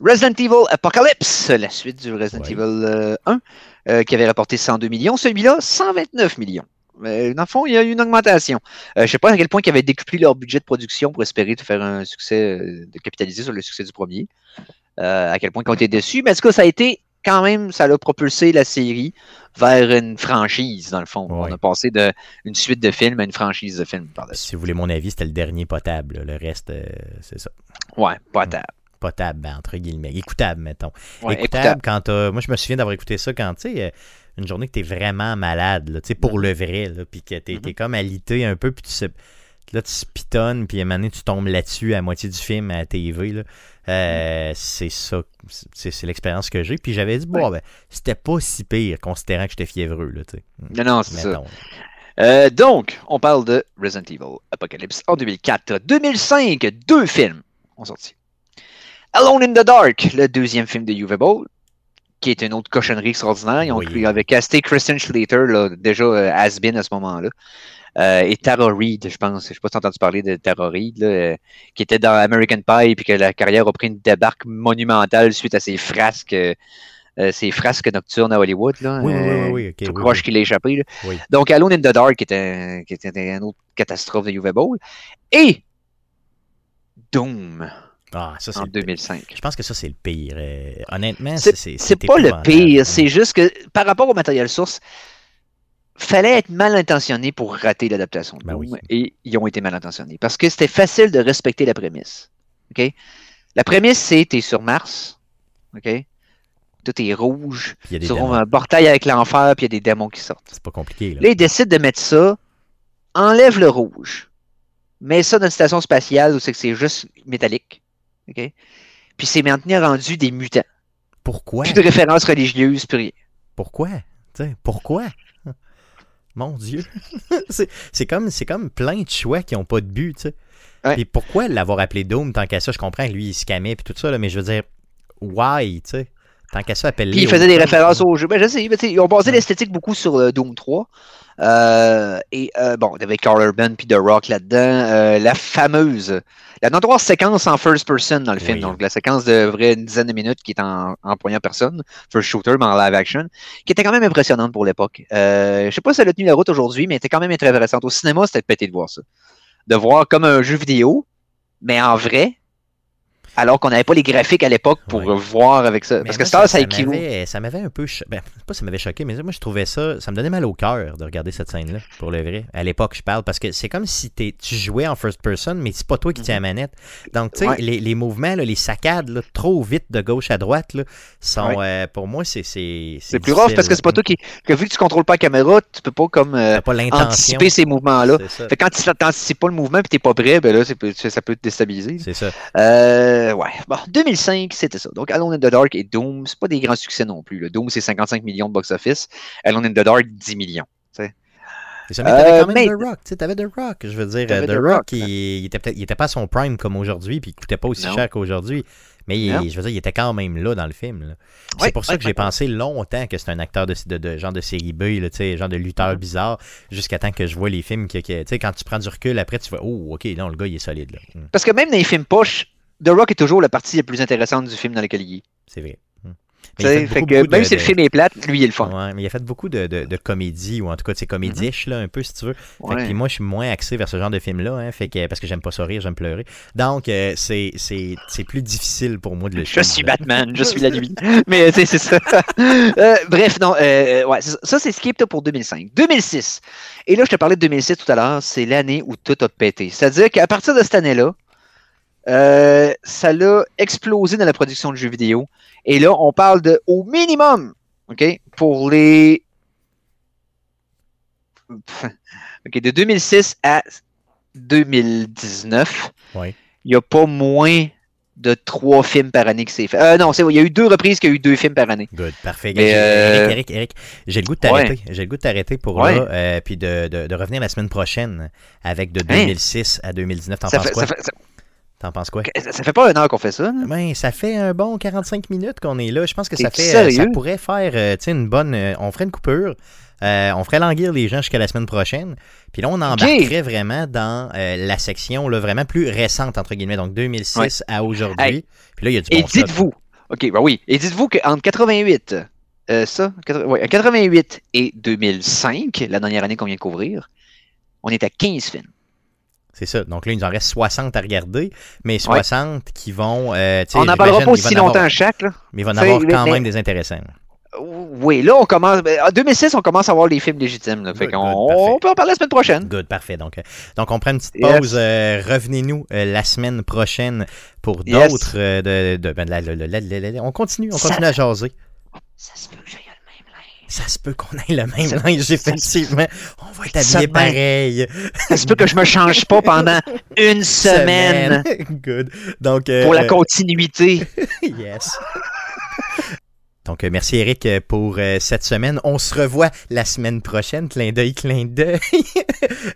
Resident Evil Apocalypse, la suite du Resident Ouais. Evil euh, 1, euh, qui avait rapporté 102 millions. Celui-là, 129 millions. Euh, dans le fond, il y a eu une augmentation. Euh, je ne sais pas à quel point ils avaient décuplé leur budget de production pour espérer de faire un succès, euh, de capitaliser sur le succès du premier. Euh, à quel point ils ont été déçus. Mais en tout cas, ça a été quand même, ça a propulsé la série vers une franchise, dans le fond. Ouais. On a passé d'une suite de films à une franchise de films par la. Si vous voulez mon avis, c'était le dernier potable. Le reste, euh, c'est ça. Ouais, tard. Potable, ben, entre guillemets. Écoutable, mettons. Ouais, écoutable, écoutable. quand t'as- Moi, je me souviens d'avoir écouté ça quand, tu sais, euh, une journée que t'es vraiment malade, là, tu sais, pour le vrai, là, puis que t'es Mhm. t'es comme alité un peu, puis tu sais, là, tu se pitonnes, puis à un moment donné, tu tombes là-dessus à la moitié du film à la TV, là. Euh, C'est ça, c'est l'expérience que j'ai. Puis j'avais dit, bon, ben, c'était pas si pire, considérant que j'étais fiévreux, là, tu sais. Non, non, c'est ça. Euh, donc, on parle de Resident Evil Apocalypse en 2004. 2005, deux films ont sorti. Alone in the Dark, le deuxième film de Uwe Boll, qui est une autre cochonnerie extraordinaire. Ils ont Oui. ils avaient casté Christian Slater, là, déjà euh, has-been à ce moment-là. Euh, et Tara Reid, je pense. Je sais pas si tu as entendu parler de Tara Reid, là, euh, qui était dans American Pie, puis que la carrière a pris une débarque monumentale suite à ses frasques, euh, euh, ses frasques nocturnes à Hollywood. Là, Oui, oui, oui, Euh, oui, ok, tout oui, croche oui. qu'il a échappé. là. Oui. Donc, Alone in the Dark, qui était, qui était une autre catastrophe de Uwe Boll. Et Doom Ah, ça, c'est en le pire. 2005. Je pense que ça, c'est le pire. Euh, honnêtement, C'est- c'est C'est pas le pire, c'est juste que par rapport au matériel source, fallait être mal intentionné pour rater l'adaptation de Ben Doom. oui. Et ils ont été mal intentionnés. Parce que c'était facile de respecter la prémisse. OK? La prémisse, c'est t'es sur Mars. OK? Tout est rouge. Puis il y a des Sur démons. un portail avec l'enfer, puis il y a des démons qui sortent. C'est pas compliqué, là. Là, ils décident de mettre ça, enlève le rouge, mets ça dans une station spatiale où c'est que c'est juste métallique. OK? Puis c'est maintenant rendu des mutants. Pourquoi? Plus de références religieuses, plus rien. Pourquoi? Pourquoi? <laughs> Mon Dieu. <laughs> c'est comme, c'est comme plein de choix qui n'ont pas de but, tu sais. Ouais. Et pourquoi l'avoir appelé Doom tant qu'à ça? Je comprends lui, il se camait puis tout ça, là, mais je veux dire, why, tu sais? Tant qu'à ça. Puis ils faisaient des références au jeu. Ben, je sais, mais ils ont basé l'esthétique beaucoup sur euh, Doom 3. Euh, et euh, bon, il y avait Carl Urban puis The Rock là-dedans. Euh, la fameuse, la notoire séquence en first person dans le film. Oui. Donc la séquence de vrai une dizaine de minutes qui est en, en première personne, first shooter, mais en live action, qui était quand même impressionnante pour l'époque. Je sais pas si elle a tenu la route aujourd'hui, mais elle était quand même intéressante. Au cinéma, c'était pété de voir ça. De voir comme un jeu vidéo, mais en vrai. Alors qu'on n'avait pas les graphiques à l'époque pour Ouais. voir avec ça. Mais Parce que Star, ça ça équivaut. m'avait- ça m'avait un peu. cho- Ben, pas ça m'avait choqué, mais moi, je trouvais ça. Ça me donnait mal au cœur de regarder cette scène-là, pour le vrai. À l'époque, je parle, parce que c'est comme si t'es- tu jouais en first person, mais c'est pas toi qui tiens la manette. Donc, tu sais, Ouais. les, les mouvements, là, les saccades, là, trop vite de gauche à droite, là, sont. euh, pour moi, c'est. C'est C'est plus rough parce que c'est pas toi qui. Que vu que tu contrôles pas la caméra, tu peux pas comme euh, pas anticiper ces mouvements-là. Fait que quand tu t'anticipes pas le mouvement et t'es pas prêt, ben là, ça peut te déstabiliser. C'est ça. Euh, ouais. Bon, 2005, c'était ça. Donc, Alone in the Dark et Doom, c'est pas des grands succès non plus. Le Doom, c'est 55 millions de box-office. Alone in the Dark, 10 millions. Ça, mais t'avais Euh, quand même mais- The Rock, tu t'avais The Rock, je veux dire, euh, The, The Rock, Rock, il, il était il était pas à son prime comme aujourd'hui, puis il coûtait pas aussi Non. cher qu'aujourd'hui, mais il- je veux dire, il était quand même là dans le film. c'est pour ça que j'ai pensé longtemps que c'était un acteur de, de, de genre de série B, là, genre de lutteur Mhm. bizarre, jusqu'à temps que je vois les films, que, quand tu prends du recul, après tu fais, oh, ok, non, le gars, il est solide, là. Hum, Parce que même dans les films poche, The Rock est toujours la partie la plus intéressante du film dans lequel il est. c'est vrai. Sais, fait beaucoup, que beaucoup même de- si le film est plate, lui, il est le fun. Ouais, mais il a fait beaucoup de, de, de comédies, ou en tout cas de ces comédies là, un peu, si tu veux. Fait Ouais. moi, je suis moins axé vers ce genre de film-là, hein, fait que, parce que j'aime pas ça rire, j'aime pleurer. Donc, euh, c'est, plus difficile pour moi de le Je suis Batman, je suis la nuit. <laughs> Mais tu sais, c'est ça. <laughs> Euh, bref, non, euh, ouais, c'est ça, c'est ce qui est top pour 2005. 2006. Et là, je te parlais de 2006 tout à l'heure, c'est l'année où tout a pété. C'est-à-dire qu'à partir de cette année-là, euh, ça l'a explosé dans la production de jeux vidéo. Et là, on parle de au minimum, OK, pour les. <laughs> OK, de 2006 à 2019, Ouais. il n'y a pas moins de trois films par année que c'est fait. Euh, non, c'est il y a eu deux reprises qu'il y a eu deux films par année. Good, parfait. Mais, euh, Eric, Eric, Eric, j'ai le goût de t'arrêter. J'ai le goût de t'arrêter pour Ouais. là, euh, puis de, de, de revenir la semaine prochaine avec de Hein? 2006 à 2019. T'en Ça penses fait, quoi? ça, fait, ça- T'en penses quoi? ça fait pas un an qu'on fait ça. là. Ben, ça fait un bon 45 minutes qu'on est là. Je pense que ça fait, euh, ça pourrait faire, euh, une bonne. euh, on ferait une coupure. euh, on ferait languir les gens jusqu'à la semaine prochaine. Puis là, on embarquerait vraiment dans la section là, vraiment plus récente, entre guillemets, donc 2006 à aujourd'hui. Hey. Puis là, il y a du Et bon dites-vous, ok, ben oui, et dites-vous qu'entre 88, euh, ça, quatre- ouais, 88 et 2005, la dernière année qu'on vient de couvrir, on est à 15 films. C'est ça. Donc là, il nous en reste 60 à regarder, mais 60 qui vont. euh, On n'en parlera pas aussi en avoir- longtemps chaque. Là. Mais il va en avoir quand mais- même des intéressants. Oui, là, on commence. ben, En 2006, on commence à avoir les films légitimes. Là, Good, good, on peut en parler la semaine prochaine. Good, parfait. Donc, euh, donc on prend une petite Yes. pause. euh, Revenez-nous euh, la semaine prochaine pour Yes. d'autres. euh, de, de- ben, la- la- la- on continue, on Ça- continue à jaser. Ça se peut que j'aille le même linge. Ça se peut qu'on ait le même Ça- linge, effectivement. On va être habillés pareil. Ça se peut que je me change pas pendant une <laughs> semaine Good. Donc, euh, pour la continuité. <laughs> yes. Donc, euh, merci Eric euh, pour euh, cette semaine. On se revoit la semaine prochaine. Clin d'œil, clin d'œil.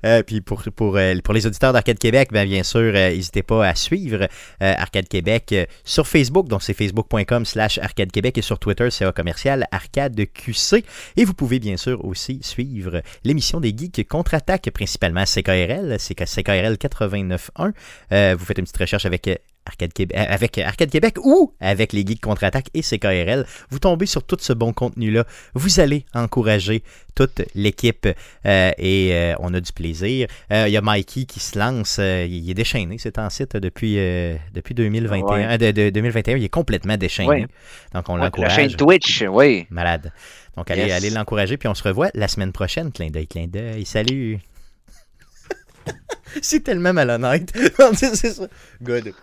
<laughs> Puis pour, pour, pour les auditeurs d'Arcade Québec, ben, bien sûr, n'hésitez pas à suivre Arcade Québec sur Facebook. Donc, c'est facebook.com slash Arcade Québec et sur Twitter, c'est commercial Arcade QC. Et vous pouvez bien sûr aussi suivre l'émission des Geeks Contre-Attaque, principalement CKRL, CKRL 89.1. Euh, vous faites une petite recherche avec Arcade Québec, euh, avec Arcade Québec ou avec les Geeks Contre-Attaque et CKRL. Vous tombez sur tout ce bon contenu-là. Vous allez encourager toute l'équipe euh, et euh, on a du plaisir. Euh, Il y a Mikey qui se lance. il est déchaîné, c'est en site depuis, depuis 2021. Ouais. euh, de, de 2021, il est complètement déchaîné. Ouais. Donc on Ouais, la l'encourage. chaîne Twitch, oui. Malade. Donc, allez, Yes. allez l'encourager, puis on se revoit la semaine prochaine. Clin d'œil, clin d'œil. Salut! <laughs> C'est tellement malhonnête. <laughs> c'est ça. Good.